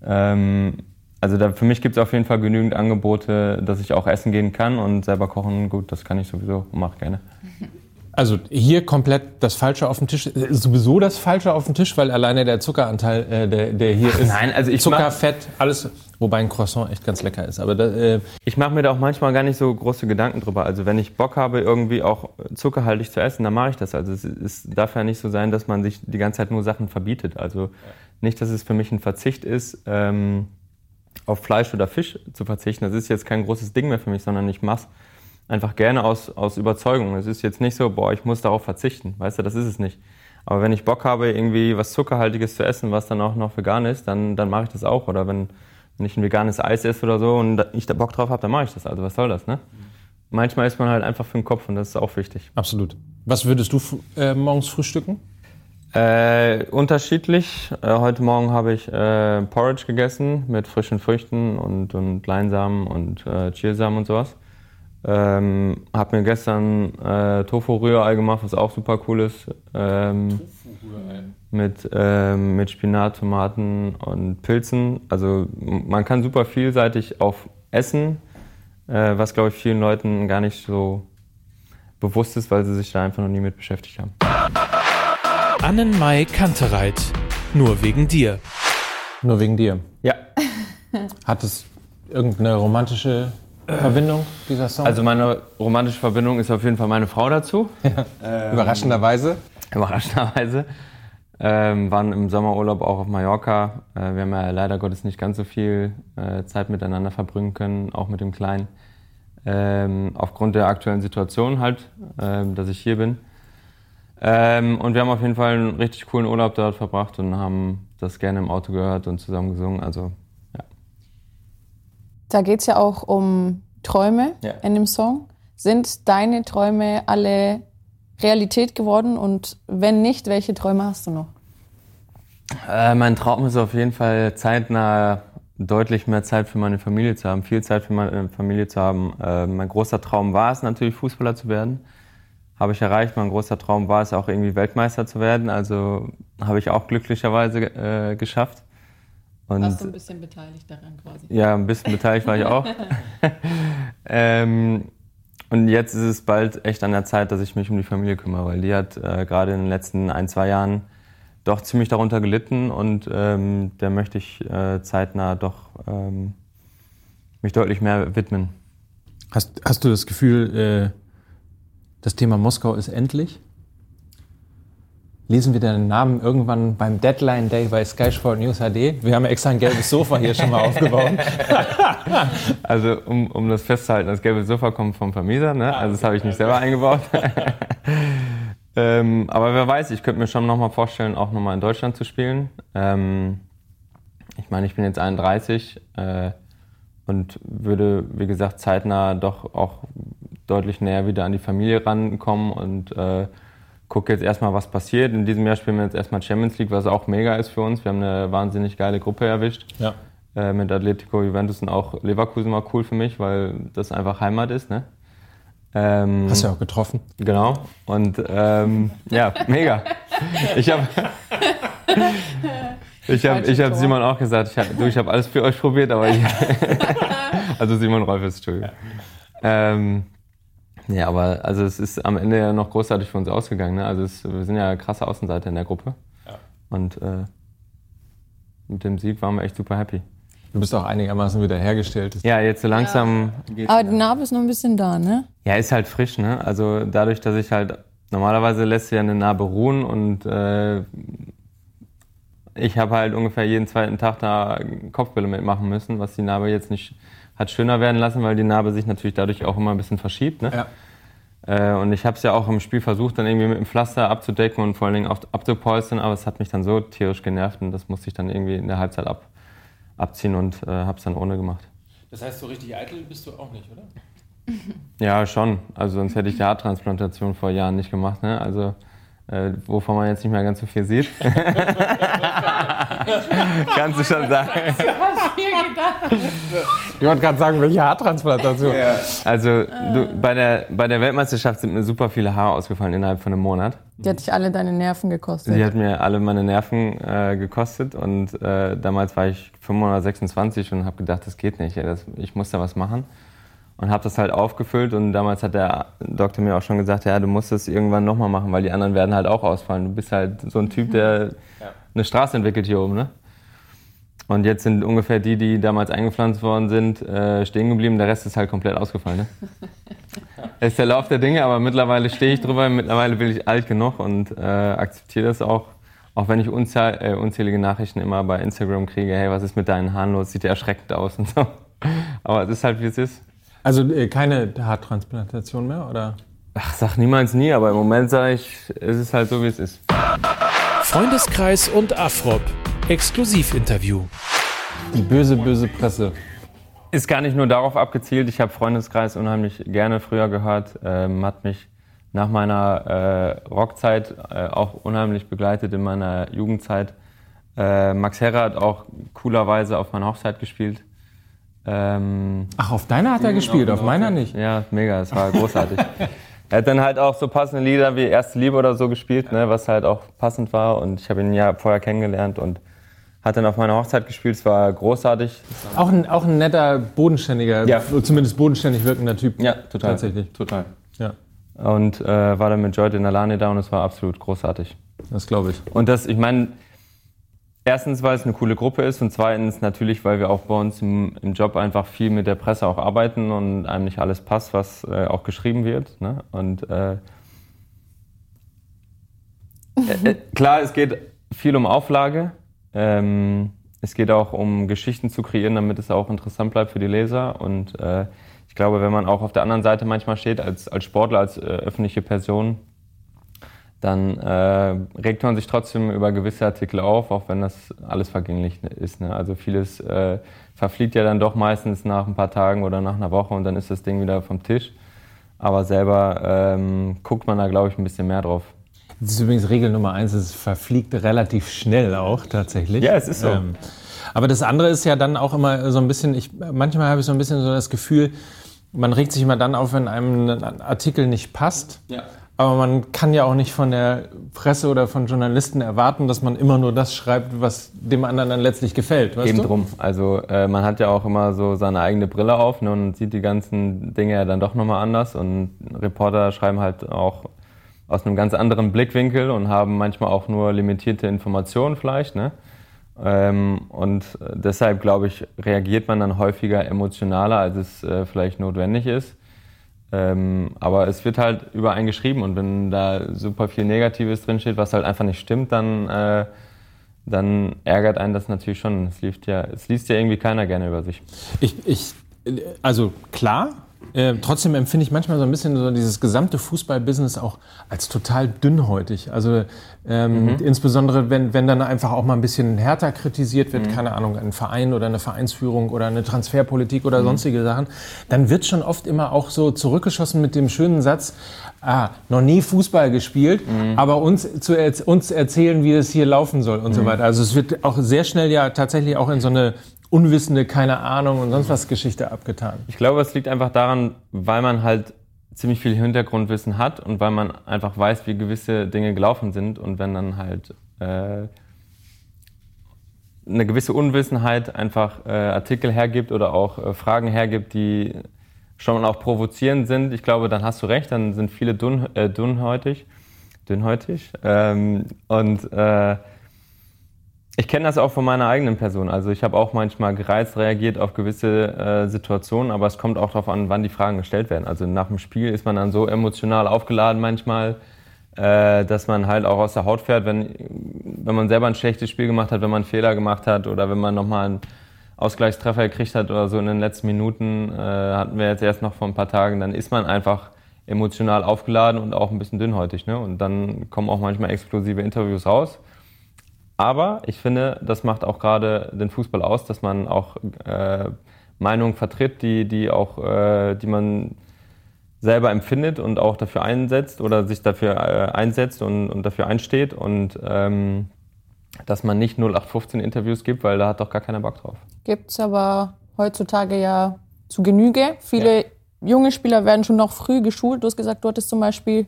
Ja. Ähm, also da, für mich gibt es auf jeden Fall genügend Angebote, dass ich auch essen gehen kann und selber kochen. Gut, das kann ich sowieso und mache gerne. Also hier komplett das Falsche auf dem Tisch. Äh, sowieso das Falsche auf dem Tisch, weil alleine der Zuckeranteil, äh, der, der hier Ach, ist. Nein, also ich Zucker, Fett, alles. Wobei ein Croissant echt ganz lecker ist. Aber da, äh ich mache mir da auch manchmal gar nicht so große Gedanken drüber. Also wenn ich Bock habe, irgendwie auch zuckerhaltig zu essen, dann mache ich das. Also es, es darf ja nicht so sein, dass man sich die ganze Zeit nur Sachen verbietet. Also nicht, dass es für mich ein Verzicht ist, ähm, auf Fleisch oder Fisch zu verzichten. Das ist jetzt kein großes Ding mehr für mich, sondern ich mache einfach gerne aus, aus Überzeugung. Es ist jetzt nicht so, boah, ich muss darauf verzichten. Weißt du, das ist es nicht. Aber wenn ich Bock habe, irgendwie was Zuckerhaltiges zu essen, was dann auch noch vegan ist, dann, dann mache ich das auch. Oder wenn, wenn ich ein veganes Eis esse oder so und ich da Bock drauf habe, dann mache ich das. Also was soll das, ne? Manchmal ist man halt einfach für den Kopf und das ist auch wichtig. Absolut. Was würdest du äh, morgens frühstücken? Äh, unterschiedlich. Äh, heute Morgen habe ich äh, Porridge gegessen mit frischen Früchten und, und Leinsamen und äh, Chiasamen und sowas. Ähm, hab mir gestern äh, Tofu-Rührei gemacht, was auch super cool ist. Ähm, mit, ähm, mit Spinat, Tomaten und Pilzen. Also man kann super vielseitig auf essen, äh, was glaube ich vielen Leuten gar nicht so bewusst ist, weil sie sich da einfach noch nie mit beschäftigt haben. Annenmai Kantereit. Nur wegen dir. Nur wegen dir. Ja. Hat es irgendeine romantische Verbindung, dieser Song? Also meine romantische Verbindung ist auf jeden Fall meine Frau dazu. Ja. Ähm, Überraschenderweise. Überraschenderweise. Ähm, waren im Sommerurlaub auch auf Mallorca. Äh, wir haben ja leider Gottes nicht ganz so viel äh, Zeit miteinander verbringen können, auch mit dem Kleinen. Ähm, aufgrund der aktuellen Situation halt, ähm, dass ich hier bin. Ähm, und wir haben auf jeden Fall einen richtig coolen Urlaub dort verbracht und haben das gerne im Auto gehört und zusammen gesungen. Also da geht es ja auch um Träume ja. in dem Song. Sind deine Träume alle Realität geworden? Und wenn nicht, welche Träume hast du noch? Äh, mein Traum ist auf jeden Fall zeitnah deutlich mehr Zeit für meine Familie zu haben, viel Zeit für meine Familie zu haben. Äh, mein großer Traum war es natürlich, Fußballer zu werden. Habe ich erreicht. Mein großer Traum war es auch irgendwie Weltmeister zu werden. Also habe ich auch glücklicherweise äh, geschafft. Und Warst du ein bisschen beteiligt daran quasi? ja, ein bisschen beteiligt war ich auch. ähm, und jetzt ist es bald echt an der Zeit, dass ich mich um die Familie kümmere, weil die hat äh, gerade in den letzten ein, zwei Jahren doch ziemlich darunter gelitten und ähm, der möchte ich äh, zeitnah doch ähm, mich deutlich mehr widmen. Hast, hast du das Gefühl, äh, das Thema Moskau ist endlich? Lesen wir deinen Namen irgendwann beim Deadline Day bei Sky Sport News HD? Wir haben ja extra ein gelbes Sofa hier schon mal aufgebaut. Also um, um das festzuhalten, das gelbe Sofa kommt vom Vermieter, ne? also das habe ich nicht selber eingebaut. ähm, aber wer weiß, ich könnte mir schon nochmal vorstellen, auch nochmal in Deutschland zu spielen. Ähm, ich meine, ich bin jetzt 31 äh, und würde, wie gesagt, zeitnah doch auch deutlich näher wieder an die Familie rankommen und äh, gucke jetzt erstmal, was passiert. In diesem Jahr spielen wir jetzt erstmal Champions League, was auch mega ist für uns. Wir haben eine wahnsinnig geile Gruppe erwischt. Ja. Äh, mit Atletico Juventus und auch Leverkusen war cool für mich, weil das einfach Heimat ist. Ne? Ähm, Hast du ja auch getroffen. Genau. Und ähm, ja, mega. Ich habe ich hab, ich hab Simon auch gesagt, ich habe ich hab alles für euch probiert, aber ich, also Simon Rolfes, Entschuldigung. Ähm, ja, aber also es ist am Ende ja noch großartig für uns ausgegangen. Ne? Also es, wir sind ja krasse Außenseiter in der Gruppe. Und äh, mit dem Sieg waren wir echt super happy. Du bist auch einigermaßen wieder hergestellt. Ja, jetzt so langsam geht's Aber die Narbe ist noch ein bisschen da, ne? Ja, ist halt frisch, ne? Also dadurch, dass ich halt normalerweise lässt sich ja eine Narbe ruhen und äh, ich habe halt ungefähr jeden zweiten Tag da Kopfbälle mitmachen müssen, was die Narbe jetzt nicht hat schöner werden lassen, weil die Narbe sich natürlich dadurch auch immer ein bisschen verschiebt. Ne? Ja. Äh, und ich habe es ja auch im Spiel versucht, dann irgendwie mit dem Pflaster abzudecken und vor allen Dingen auch abzupolstern, aber es hat mich dann so tierisch genervt und das musste ich dann irgendwie in der Halbzeit ab, abziehen und äh, habe es dann ohne gemacht. Das heißt, so richtig eitel bist du auch nicht, oder? Ja, schon. Also sonst hätte ich die Haartransplantation vor Jahren nicht gemacht. Ne? Also äh, wovon man jetzt nicht mehr ganz so viel sieht. Kannst du schon sagen. Ich wollte gerade sagen, welche Haartransplantation. Also du, bei, der, bei der Weltmeisterschaft sind mir super viele Haare ausgefallen innerhalb von einem Monat. Die hat dich alle deine Nerven gekostet. Sie hat mir alle meine Nerven äh, gekostet und äh, damals war ich 526 und habe gedacht, das geht nicht. Ja, das, ich muss da was machen. Und habe das halt aufgefüllt und damals hat der Doktor mir auch schon gesagt, ja, du musst das irgendwann nochmal machen, weil die anderen werden halt auch ausfallen. Du bist halt so ein Typ, der eine Straße entwickelt hier oben, ne? Und jetzt sind ungefähr die, die damals eingepflanzt worden sind, äh, stehen geblieben. Der Rest ist halt komplett ausgefallen. Ne? Das ist der Lauf der Dinge, aber mittlerweile stehe ich drüber. Mittlerweile bin ich alt genug und äh, akzeptiere das auch. Auch wenn ich unzahl, äh, unzählige Nachrichten immer bei Instagram kriege, hey, was ist mit deinen Haaren los? Sieht ja erschreckend aus und so. Aber es ist halt, wie es ist. Also äh, keine Haartransplantation mehr, oder? Ach, sag niemals nie, aber im Moment sage ich, es ist halt so, wie es ist. Freundeskreis und Afrop. Exklusivinterview. Die böse, böse Presse. Ist gar nicht nur darauf abgezielt. Ich habe Freundeskreis unheimlich gerne früher gehört. Ähm, hat mich nach meiner äh, Rockzeit äh, auch unheimlich begleitet in meiner Jugendzeit. Äh, Max Herrer hat auch coolerweise auf meiner Hochzeit gespielt. Ähm, Ach, auf deiner hat er gespielt, auf meiner nicht. ja, mega, es war großartig. er hat dann halt auch so passende Lieder wie Erste Liebe oder so gespielt, ne, was halt auch passend war. Und ich habe ihn ja vorher kennengelernt und hat dann auf meiner Hochzeit gespielt. Es war großartig. Auch ein, auch ein netter, bodenständiger, Ja. zumindest bodenständig wirkender Typ. Ja, total. Tatsächlich. Total. Ja, Und äh, war dann mit Joy Denalani da und es war absolut großartig. das glaube ich. Und das, ich meine, erstens, weil es eine coole Gruppe ist und zweitens natürlich, weil wir auch bei uns im, im Job einfach viel mit der Presse auch arbeiten und einem nicht alles passt, was äh, auch geschrieben wird. Ne? Und äh, äh, klar, es geht viel um Auflage. Ähm, es geht auch um Geschichten zu kreieren, damit es auch interessant bleibt für die Leser. Und äh, ich glaube, wenn man auch auf der anderen Seite manchmal steht, als, als Sportler, als äh, öffentliche Person, dann äh, regt man sich trotzdem über gewisse Artikel auf, auch wenn das alles vergänglich ist. Ne? Also vieles äh, verfliegt ja dann doch meistens nach ein paar Tagen oder nach einer Woche und dann ist das Ding wieder vom Tisch. Aber selber ähm, guckt man da, glaube ich, ein bisschen mehr drauf. Das ist übrigens Regel Nummer eins, es verfliegt relativ schnell auch tatsächlich. Ja, es ist so. Ähm, aber das andere ist ja dann auch immer so ein bisschen, ich, manchmal habe ich so ein bisschen so das Gefühl, man regt sich immer dann auf, wenn einem ein Artikel nicht passt. Ja. Aber man kann ja auch nicht von der Presse oder von Journalisten erwarten, dass man immer nur das schreibt, was dem anderen dann letztlich gefällt. Weißt Eben du? drum. Also äh, man hat ja auch immer so seine eigene Brille auf ne, und sieht die ganzen Dinge ja dann doch nochmal anders. Und Reporter schreiben halt auch aus einem ganz anderen Blickwinkel und haben manchmal auch nur limitierte Informationen vielleicht. Ne? Ähm, und deshalb, glaube ich, reagiert man dann häufiger emotionaler, als es äh, vielleicht notwendig ist. Ähm, aber es wird halt über einen geschrieben und wenn da super viel Negatives drinsteht, was halt einfach nicht stimmt, dann, äh, dann ärgert einen das natürlich schon. Es liest, ja, es liest ja irgendwie keiner gerne über sich. Ich, ich, also klar, äh, trotzdem empfinde ich manchmal so ein bisschen so dieses gesamte Fußballbusiness auch als total dünnhäutig. Also ähm, mhm. insbesondere, wenn, wenn dann einfach auch mal ein bisschen härter kritisiert wird, mhm. keine Ahnung, ein Verein oder eine Vereinsführung oder eine Transferpolitik oder mhm. sonstige Sachen, dann wird schon oft immer auch so zurückgeschossen mit dem schönen Satz, ah, noch nie Fußball gespielt, mhm. aber uns, zu, uns erzählen, wie es hier laufen soll und so mhm. weiter. Also es wird auch sehr schnell ja tatsächlich auch in so eine unwissende, keine Ahnung und sonst was Geschichte abgetan. Ich glaube, es liegt einfach daran, weil man halt ziemlich viel Hintergrundwissen hat und weil man einfach weiß, wie gewisse Dinge gelaufen sind und wenn dann halt äh, eine gewisse Unwissenheit einfach äh, Artikel hergibt oder auch äh, Fragen hergibt, die schon auch provozierend sind, ich glaube, dann hast du recht, dann sind viele dünn, äh, dünnhäutig, dünnhäutig ähm, und äh, ich kenne das auch von meiner eigenen Person. Also ich habe auch manchmal gereizt reagiert auf gewisse äh, Situationen, aber es kommt auch darauf an, wann die Fragen gestellt werden. Also nach dem Spiel ist man dann so emotional aufgeladen manchmal, äh, dass man halt auch aus der Haut fährt, wenn, wenn man selber ein schlechtes Spiel gemacht hat, wenn man einen Fehler gemacht hat oder wenn man nochmal einen Ausgleichstreffer gekriegt hat oder so in den letzten Minuten, äh, hatten wir jetzt erst noch vor ein paar Tagen, dann ist man einfach emotional aufgeladen und auch ein bisschen dünnhäutig. Ne? Und dann kommen auch manchmal explosive Interviews raus. Aber ich finde, das macht auch gerade den Fußball aus, dass man auch äh, Meinungen vertritt, die, die auch, äh, die man selber empfindet und auch dafür einsetzt oder sich dafür äh, einsetzt und, und dafür einsteht und ähm, dass man nicht 0815 Interviews gibt, weil da hat doch gar keiner Bock drauf. Gibt es aber heutzutage ja zu Genüge. Viele ja. junge Spieler werden schon noch früh geschult. Du hast gesagt, du hattest zum Beispiel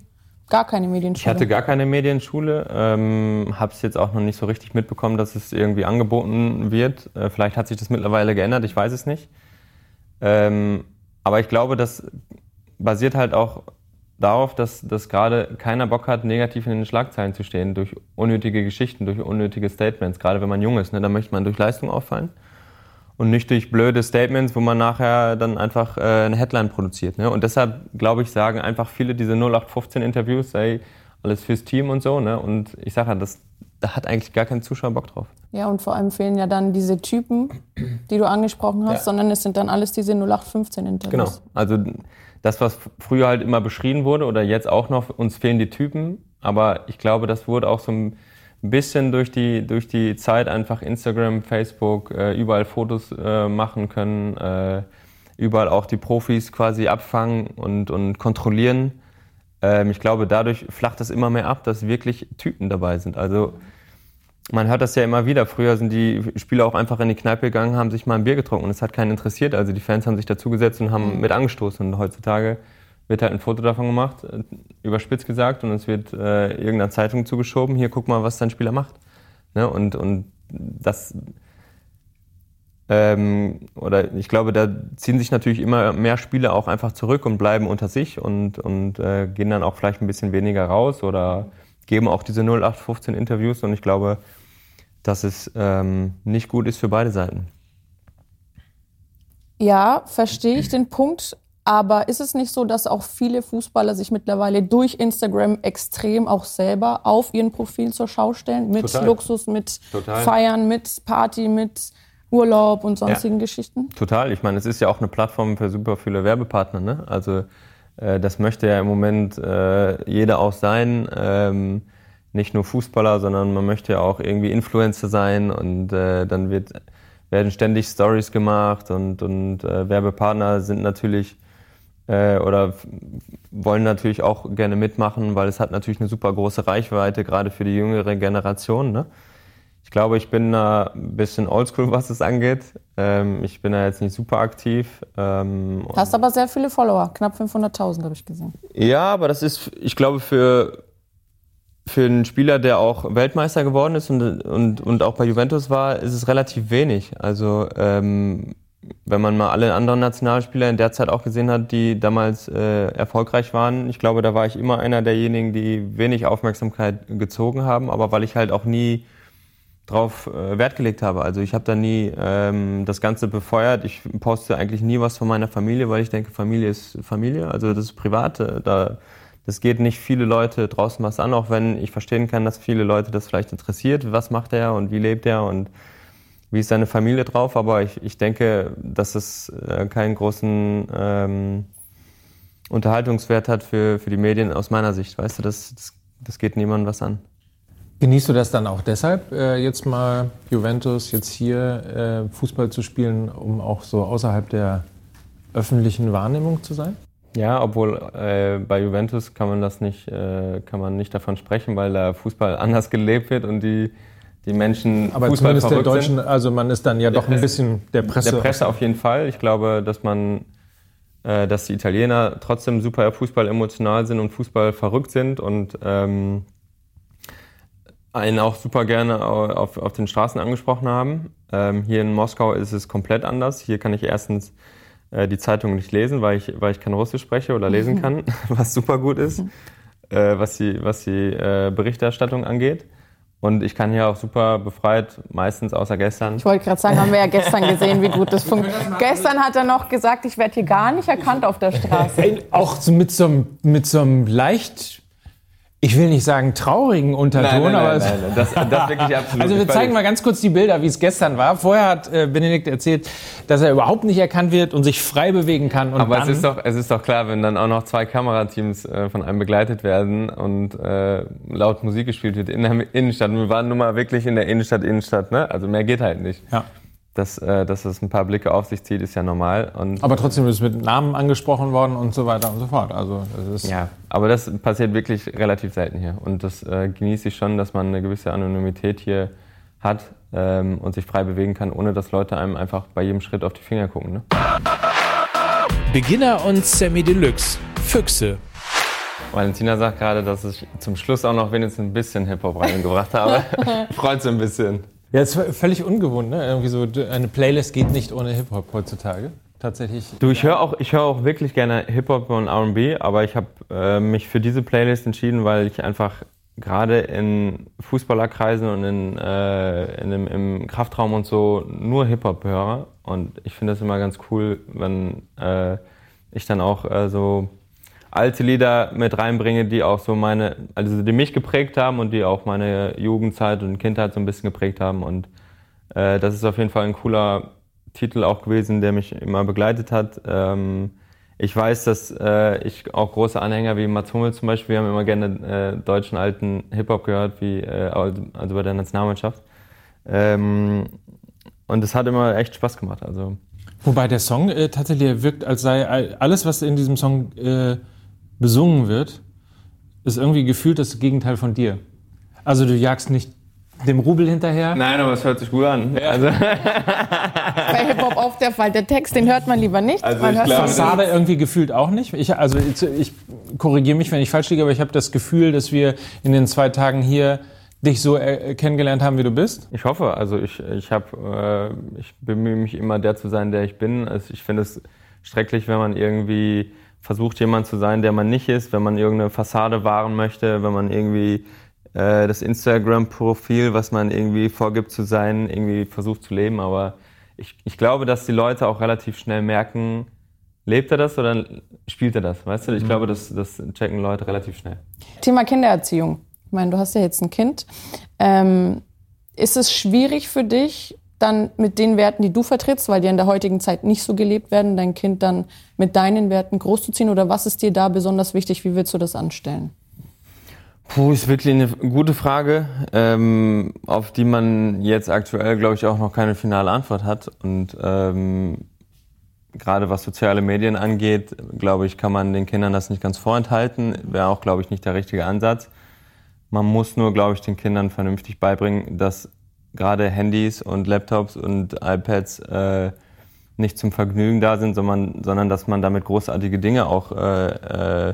Gar keine Medienschule? Ich hatte gar keine Medienschule. Ähm, Habe es jetzt auch noch nicht so richtig mitbekommen, dass es irgendwie angeboten wird. Äh, vielleicht hat sich das mittlerweile geändert, ich weiß es nicht. Ähm, aber ich glaube, das basiert halt auch darauf, dass, dass gerade keiner Bock hat, negativ in den Schlagzeilen zu stehen, durch unnötige Geschichten, durch unnötige Statements. Gerade wenn man jung ist, ne, da möchte man durch Leistung auffallen und nicht durch blöde Statements, wo man nachher dann einfach äh, eine Headline produziert. Ne? Und deshalb, glaube ich, sagen einfach viele diese 0815-Interviews, ey, alles fürs Team und so. Ne? Und ich sage ja, das, da hat eigentlich gar kein Zuschauer Bock drauf. Ja, und vor allem fehlen ja dann diese Typen, die du angesprochen hast, ja. sondern es sind dann alles diese 0815-Interviews. Genau, also das, was früher halt immer beschrieben wurde oder jetzt auch noch, uns fehlen die Typen. Aber ich glaube, das wurde auch so ein ein bisschen durch die, durch die Zeit einfach Instagram, Facebook, äh, überall Fotos äh, machen können, äh, überall auch die Profis quasi abfangen und, und kontrollieren. Ähm, ich glaube, dadurch flacht das immer mehr ab, dass wirklich Typen dabei sind. Also man hört das ja immer wieder. Früher sind die Spieler auch einfach in die Kneipe gegangen, haben sich mal ein Bier getrunken und es hat keinen interessiert. Also die Fans haben sich dazugesetzt und haben mhm. mit angestoßen. Und heutzutage wird halt ein Foto davon gemacht, äh, überspitzt gesagt, und es wird äh, irgendeiner Zeitung zugeschoben, hier guck mal, was dein Spieler macht. Ne? Und, und das, ähm, oder ich glaube, da ziehen sich natürlich immer mehr Spieler auch einfach zurück und bleiben unter sich und, und äh, gehen dann auch vielleicht ein bisschen weniger raus oder geben auch diese 0815 Interviews und ich glaube, dass es ähm, nicht gut ist für beide Seiten. Ja, verstehe ich den Punkt. Aber ist es nicht so, dass auch viele Fußballer sich mittlerweile durch Instagram extrem auch selber auf ihren Profil zur Schau stellen? Mit Total. Luxus, mit Total. Feiern, mit Party, mit Urlaub und sonstigen ja. Geschichten? Total. Ich meine, es ist ja auch eine Plattform für super viele Werbepartner. Ne? Also äh, das möchte ja im Moment äh, jeder auch sein. Ähm, nicht nur Fußballer, sondern man möchte ja auch irgendwie Influencer sein und äh, dann wird, werden ständig Stories gemacht und, und äh, Werbepartner sind natürlich äh, oder wollen natürlich auch gerne mitmachen, weil es hat natürlich eine super große Reichweite, gerade für die jüngere Generation. Ne? Ich glaube, ich bin da ein bisschen oldschool, was es angeht. Ähm, ich bin da jetzt nicht super aktiv. Ähm, Hast aber sehr viele Follower, knapp 500.000 habe ich gesehen. Ja, aber das ist, ich glaube, für, für einen Spieler, der auch Weltmeister geworden ist und, und, und auch bei Juventus war, ist es relativ wenig. Also ähm, wenn man mal alle anderen Nationalspieler in der Zeit auch gesehen hat, die damals äh, erfolgreich waren, ich glaube, da war ich immer einer derjenigen, die wenig Aufmerksamkeit gezogen haben, aber weil ich halt auch nie drauf äh, Wert gelegt habe. Also ich habe da nie ähm, das Ganze befeuert. Ich poste eigentlich nie was von meiner Familie, weil ich denke, Familie ist Familie. Also das ist Private. Da, das geht nicht viele Leute draußen was an, auch wenn ich verstehen kann, dass viele Leute das vielleicht interessiert. Was macht er und wie lebt er und wie ist seine Familie drauf? Aber ich, ich denke, dass es äh, keinen großen ähm, Unterhaltungswert hat für, für die Medien aus meiner Sicht. Weißt du, das, das, das geht niemandem was an. Genießt du das dann auch deshalb, äh, jetzt mal Juventus, jetzt hier äh, Fußball zu spielen, um auch so außerhalb der öffentlichen Wahrnehmung zu sein? Ja, obwohl äh, bei Juventus kann man das nicht, äh, kann man nicht davon sprechen, weil da Fußball anders gelebt wird und die, die Menschen Aber Fußball zumindest der verrückt Deutschen, sind. also man ist dann ja doch ein Presse- bisschen der Presse. Der Presse auf jeden Fall. Ich glaube, dass man, äh, dass die Italiener trotzdem super Fußball emotional sind und Fußball verrückt sind und ähm, einen auch super gerne au- auf, auf den Straßen angesprochen haben. Ähm, hier in Moskau ist es komplett anders. Hier kann ich erstens äh, die Zeitung nicht lesen, weil ich, weil ich kein Russisch spreche oder lesen kann, was super gut ist, äh, was die, was die äh, Berichterstattung angeht. Und ich kann hier auch super befreit, meistens außer gestern. Ich wollte gerade sagen, haben wir ja gestern gesehen, wie gut das funktioniert. Gestern hat er noch gesagt, ich werde hier gar nicht erkannt auf der Straße. Auch so mit so einem, mit so einem leicht, ich will nicht sagen traurigen Unterton, aber es- Das, das wirklich absolut. Also wir zeigen mal ganz kurz die Bilder, wie es gestern war. Vorher hat äh, Benedikt erzählt, dass er überhaupt nicht erkannt wird und sich frei bewegen kann. Aber es ist, doch, es ist doch klar, wenn dann auch noch zwei Kamerateams äh, von einem begleitet werden und äh, laut Musik gespielt wird in der Innenstadt. Wir waren nun mal wirklich in der Innenstadt, Innenstadt, ne? Also mehr geht halt nicht. Ja. Dass, äh, dass es ein paar Blicke auf sich zieht, ist ja normal. Und aber trotzdem ist mit Namen angesprochen worden und so weiter und so fort. Also das ist ja, aber das passiert wirklich relativ selten hier. Und das äh, genieße ich schon, dass man eine gewisse Anonymität hier hat ähm, und sich frei bewegen kann, ohne dass Leute einem einfach bei jedem Schritt auf die Finger gucken. Ne? Beginner und Sammy Deluxe. Füchse. Valentina sagt gerade, dass ich zum Schluss auch noch wenigstens ein bisschen Hip-Hop reingebracht habe. Freut so ein bisschen. Ja, ist völlig ungewohnt. Ne? Irgendwie so eine Playlist geht nicht ohne Hip Hop heutzutage. Tatsächlich. Du, ich höre auch, höre auch wirklich gerne Hip-Hop und R&B, aber ich habe äh, mich für diese Playlist entschieden, weil ich einfach gerade in Fußballerkreisen und in, äh, in im Kraftraum und so nur Hip-Hop höre. Und ich finde das immer ganz cool, wenn äh, ich dann auch äh, so alte Lieder mit reinbringe, die auch so meine, also die mich geprägt haben und die auch meine Jugendzeit und Kindheit so ein bisschen geprägt haben. Und äh, das ist auf jeden Fall ein cooler Titel auch gewesen, der mich immer begleitet hat. Ähm, ich weiß, dass äh, ich auch große Anhänger wie Mats Hummels zum Beispiel, wir haben immer gerne äh, deutschen alten Hip-Hop gehört, wie, äh, also also bei der Nationalmannschaft. Ähm, und es hat immer echt Spaß gemacht. Also Wobei der Song äh, tatsächlich wirkt, als sei all- alles, was in diesem Song äh, besungen wird, ist irgendwie gefühlt das Gegenteil von dir. Also du jagst nicht dem Rubel hinterher. Nein, aber es hört sich gut an. Also, Bei Hip-Hop auf der Fall. Der Text, den hört man lieber nicht. Also man ich hört glaube, Fassade irgendwie gefühlt auch nicht. Ich, also ich, ich korrigiere mich, wenn ich falsch liege, aber ich habe das Gefühl, dass wir in den zwei Tagen hier dich so äh, kennengelernt haben, wie du bist. Ich hoffe, also ich, ich habe, äh, ich bemühe mich immer der zu sein, der ich bin. Also ich finde es schrecklich, wenn man irgendwie versucht, jemand zu sein, der man nicht ist, wenn man irgendeine Fassade wahren möchte, wenn man irgendwie äh, das Instagram-Profil, was man irgendwie vorgibt zu sein, irgendwie versucht zu leben. Aber ich, ich glaube, dass die Leute auch relativ schnell merken, lebt er das oder spielt er das? Weißt du, ich glaube, das, das checken Leute relativ schnell. Thema Kindererziehung. Ich meine, du hast ja jetzt ein Kind. Ähm, ist es schwierig für dich, dann mit den Werten, die du vertrittst, weil die in der heutigen Zeit nicht so gelebt werden, dein Kind dann mit deinen Werten großzuziehen? Oder was ist dir da besonders wichtig? Wie willst du das anstellen? Puh, ist wirklich eine gute Frage, ähm, auf die man jetzt aktuell, glaube ich, auch noch keine finale Antwort hat. Und ähm, gerade was soziale Medien angeht, glaube ich, kann man den Kindern das nicht ganz vorenthalten. Wäre auch, glaube ich, nicht der richtige Ansatz. Man muss nur, glaube ich, den Kindern vernünftig beibringen, dass gerade Handys und Laptops und iPads äh, nicht zum Vergnügen da sind, sondern, sondern dass man damit großartige Dinge auch äh, äh,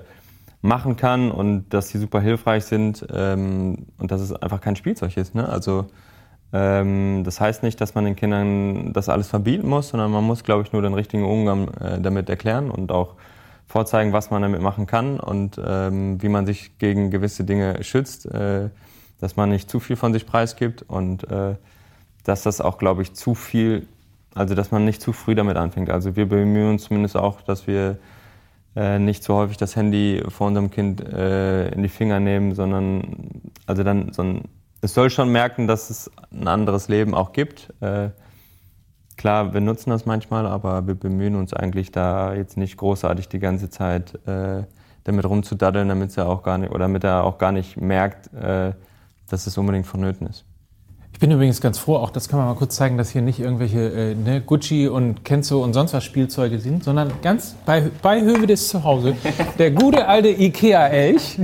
machen kann und dass sie super hilfreich sind ähm, und dass es einfach kein Spielzeug ist. Ne? Also ähm, das heißt nicht, dass man den Kindern das alles verbieten muss, sondern man muss, glaube ich, nur den richtigen Umgang äh, damit erklären und auch vorzeigen, was man damit machen kann und ähm, wie man sich gegen gewisse Dinge schützt, äh, dass man nicht zu viel von sich preisgibt und äh, dass das auch, glaube ich, zu viel, also dass man nicht zu früh damit anfängt. Also wir bemühen uns zumindest auch, dass wir äh, nicht zu häufig das Handy vor unserem Kind äh, in die Finger nehmen, sondern also dann so ein, es soll schon merken, dass es ein anderes Leben auch gibt. Äh, klar, wir nutzen das manchmal, aber wir bemühen uns eigentlich da jetzt nicht großartig die ganze Zeit äh, damit rumzudaddeln, damit er auch gar nicht oder damit er auch gar nicht merkt, äh, dass es unbedingt vonnöten ist. Ich bin übrigens ganz froh, auch das kann man mal kurz zeigen, dass hier nicht irgendwelche äh, ne, Gucci und Kenzo und sonst was Spielzeuge sind, sondern ganz bei, bei Hövedes zu Hause. Der gute alte Ikea-Elch,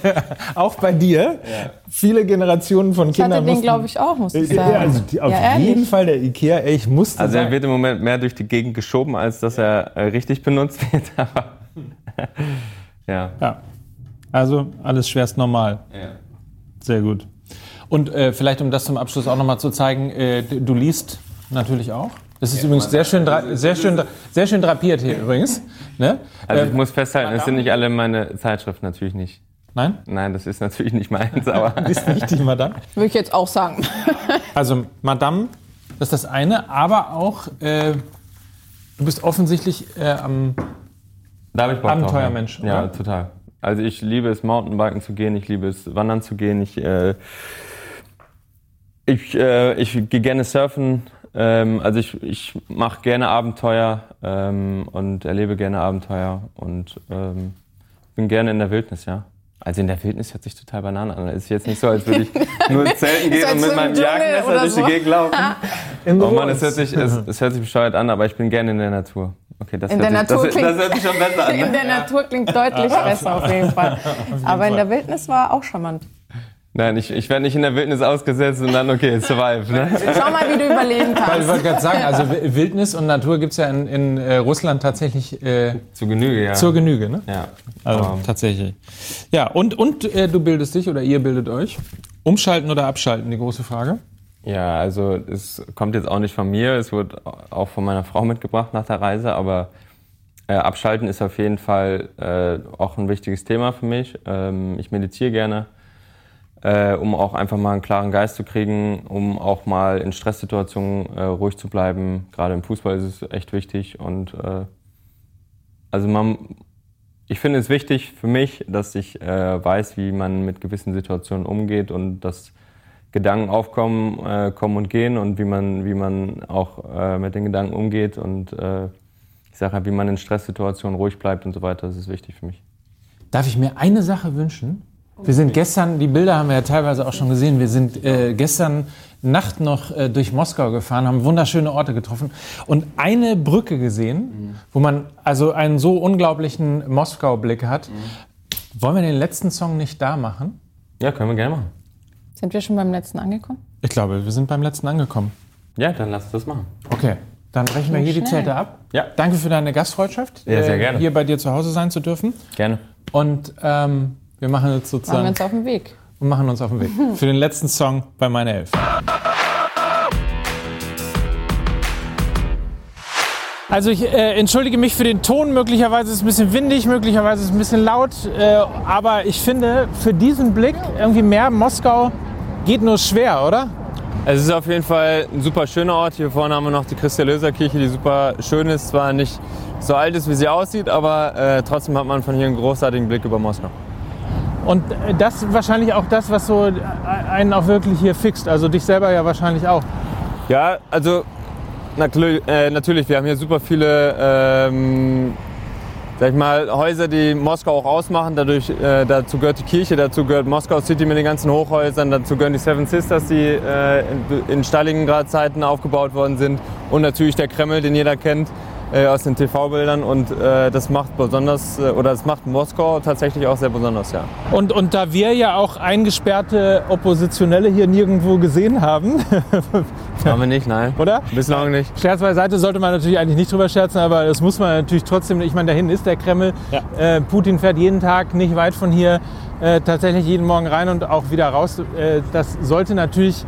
auch bei dir. Ja. Viele Generationen von ich Kindern. Ich hatte den, glaube ich, auch, muss ich sagen. Ja, also die, auf ja, jeden Fall der Ikea-Elch musste Also er sein. wird im Moment mehr durch die Gegend geschoben, als dass er äh, richtig benutzt wird. ja. ja. Also alles schwerst normal. Ja. Sehr gut. Und äh, vielleicht, um das zum Abschluss auch nochmal zu zeigen, äh, du liest natürlich auch. Das ist ja, übrigens sehr schön, sehr, schön, sehr schön drapiert hier übrigens. Ne? Also ich ähm, muss festhalten, es sind nicht alle meine Zeitschriften, natürlich nicht. Nein? Nein, das ist natürlich nicht meins, aber... das ist nicht die Madame? Würde ich jetzt auch sagen. also Madame, das ist das eine, aber auch, äh, du bist offensichtlich äh, am Abenteuermensch. Ja, total. Also ich liebe es, Mountainbiken zu gehen, ich liebe es, Wandern zu gehen, ich äh, ich, äh, ich gehe gerne surfen. Ähm, also ich, ich mache gerne Abenteuer ähm, und erlebe gerne Abenteuer und ähm, bin gerne in der Wildnis, ja. Also in der Wildnis hört sich total Banane an. Es ist jetzt nicht so, als würde ich nur zelten gehen und mit meinem Jagdmesser durch die Gegend laufen. oh Mann, es hört, sich, es, es hört sich bescheuert an, aber ich bin gerne in der Natur. Okay, das, in der sich, Natur das, klingt, das an. Ne? In der Natur klingt deutlich besser auf jeden Fall. Aber in der Wildnis war auch charmant. Nein, ich, ich werde nicht in der Wildnis ausgesetzt und dann, okay, survive. Ne? Schau mal, wie du überleben kannst. Weil ich wollte gerade sagen, also Wildnis und Natur gibt es ja in, in äh, Russland tatsächlich äh, zur Genüge, ja. Zur Genüge, ne? Ja. Also um. tatsächlich. Ja, und, und äh, du bildest dich oder ihr bildet euch. Umschalten oder abschalten, die große Frage. Ja, also es kommt jetzt auch nicht von mir, es wird auch von meiner Frau mitgebracht nach der Reise, aber äh, abschalten ist auf jeden Fall äh, auch ein wichtiges Thema für mich. Ähm, ich meditiere gerne äh, um auch einfach mal einen klaren Geist zu kriegen, um auch mal in Stresssituationen äh, ruhig zu bleiben. Gerade im Fußball ist es echt wichtig. Und äh, also man, ich finde es wichtig für mich, dass ich äh, weiß, wie man mit gewissen Situationen umgeht und dass Gedanken aufkommen, äh, kommen und gehen und wie man, wie man auch äh, mit den Gedanken umgeht und ich sage halt, wie man in Stresssituationen ruhig bleibt und so weiter. Das ist wichtig für mich. Darf ich mir eine Sache wünschen? Wir sind gestern, die Bilder haben wir ja teilweise auch schon gesehen, wir sind äh, gestern Nacht noch äh, durch Moskau gefahren, haben wunderschöne Orte getroffen und eine Brücke gesehen, mhm. wo man also einen so unglaublichen Moskau-Blick hat. Mhm. Wollen wir den letzten Song nicht da machen? Ja, können wir gerne machen. Sind wir schon beim letzten angekommen? Ich glaube, wir sind beim letzten angekommen. Ja, dann lass uns das machen. Okay. Dann brechen wir hier schnell. die Zelte ab. Ja. Danke für deine Gastfreundschaft. Ja, sehr äh, gerne. Hier bei dir zu Hause sein zu dürfen. Gerne. Und ähm, wir machen jetzt sozusagen. Machen wir uns auf den Weg. Und machen uns auf den Weg. Für den letzten Song bei meiner Elf. Also ich äh, entschuldige mich für den Ton. Möglicherweise ist es ein bisschen windig, möglicherweise ist es ein bisschen laut. Äh, aber ich finde, für diesen Blick irgendwie mehr Moskau geht nur schwer, oder? Es ist auf jeden Fall ein super schöner Ort. Hier vorne haben wir noch die Christi-Löser-Kirche, die super schön ist. Zwar nicht so alt ist, wie sie aussieht, aber äh, trotzdem hat man von hier einen großartigen Blick über Moskau. Und das ist wahrscheinlich auch das, was so einen auch wirklich hier fixt. Also dich selber ja wahrscheinlich auch. Ja, also natürlich, äh, natürlich wir haben hier super viele ähm, sag ich mal, Häuser, die Moskau auch ausmachen. Dadurch, äh, dazu gehört die Kirche, dazu gehört Moskau City mit den ganzen Hochhäusern, dazu gehören die Seven Sisters, die äh, in, in Stalingrad-Zeiten aufgebaut worden sind und natürlich der Kreml, den jeder kennt. Äh, aus den TV-Bildern und äh, das macht besonders, äh, oder das macht Moskau tatsächlich auch sehr besonders, ja. Und, und da wir ja auch eingesperrte Oppositionelle hier nirgendwo gesehen haben, Haben wir nicht, nein. oder? Bislang nicht. Scherz beiseite sollte man natürlich eigentlich nicht drüber scherzen, aber das muss man natürlich trotzdem. Ich meine, da hinten ist der Kreml. Ja. Äh, Putin fährt jeden Tag nicht weit von hier äh, tatsächlich jeden Morgen rein und auch wieder raus. Äh, das sollte natürlich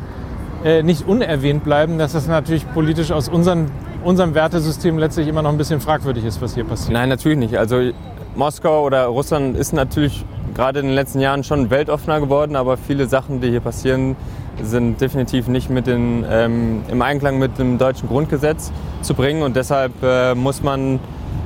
nicht unerwähnt bleiben, dass das natürlich politisch aus unseren, unserem Wertesystem letztlich immer noch ein bisschen fragwürdig ist, was hier passiert. Nein, natürlich nicht. Also Moskau oder Russland ist natürlich gerade in den letzten Jahren schon weltoffener geworden, aber viele Sachen, die hier passieren, sind definitiv nicht mit den, ähm, im Einklang mit dem deutschen Grundgesetz zu bringen und deshalb äh, muss man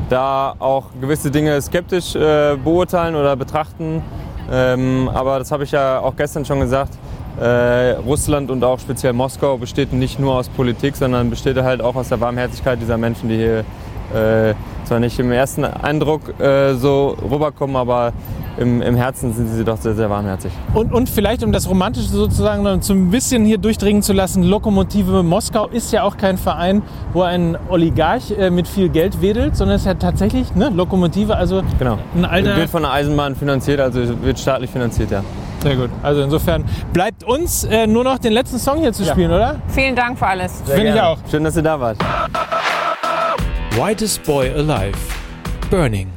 da auch gewisse Dinge skeptisch äh, beurteilen oder betrachten. Ähm, aber das habe ich ja auch gestern schon gesagt. Äh, Russland und auch speziell Moskau besteht nicht nur aus Politik, sondern besteht halt auch aus der Warmherzigkeit dieser Menschen, die hier äh, zwar nicht im ersten Eindruck äh, so rüberkommen, aber im, im Herzen sind sie doch sehr, sehr warmherzig. Und, und vielleicht, um das Romantische sozusagen noch so ein bisschen hier durchdringen zu lassen, Lokomotive Moskau ist ja auch kein Verein, wo ein Oligarch äh, mit viel Geld wedelt, sondern es ist ja tatsächlich ne, Lokomotive, also Genau. ein alter... Wird von der Eisenbahn finanziert, also wird staatlich finanziert, ja. Sehr gut. Also insofern bleibt uns äh, nur noch den letzten Song hier zu spielen, oder? Vielen Dank für alles. Finde ich auch. Schön, dass ihr da wart. Whitest Boy Alive. Burning.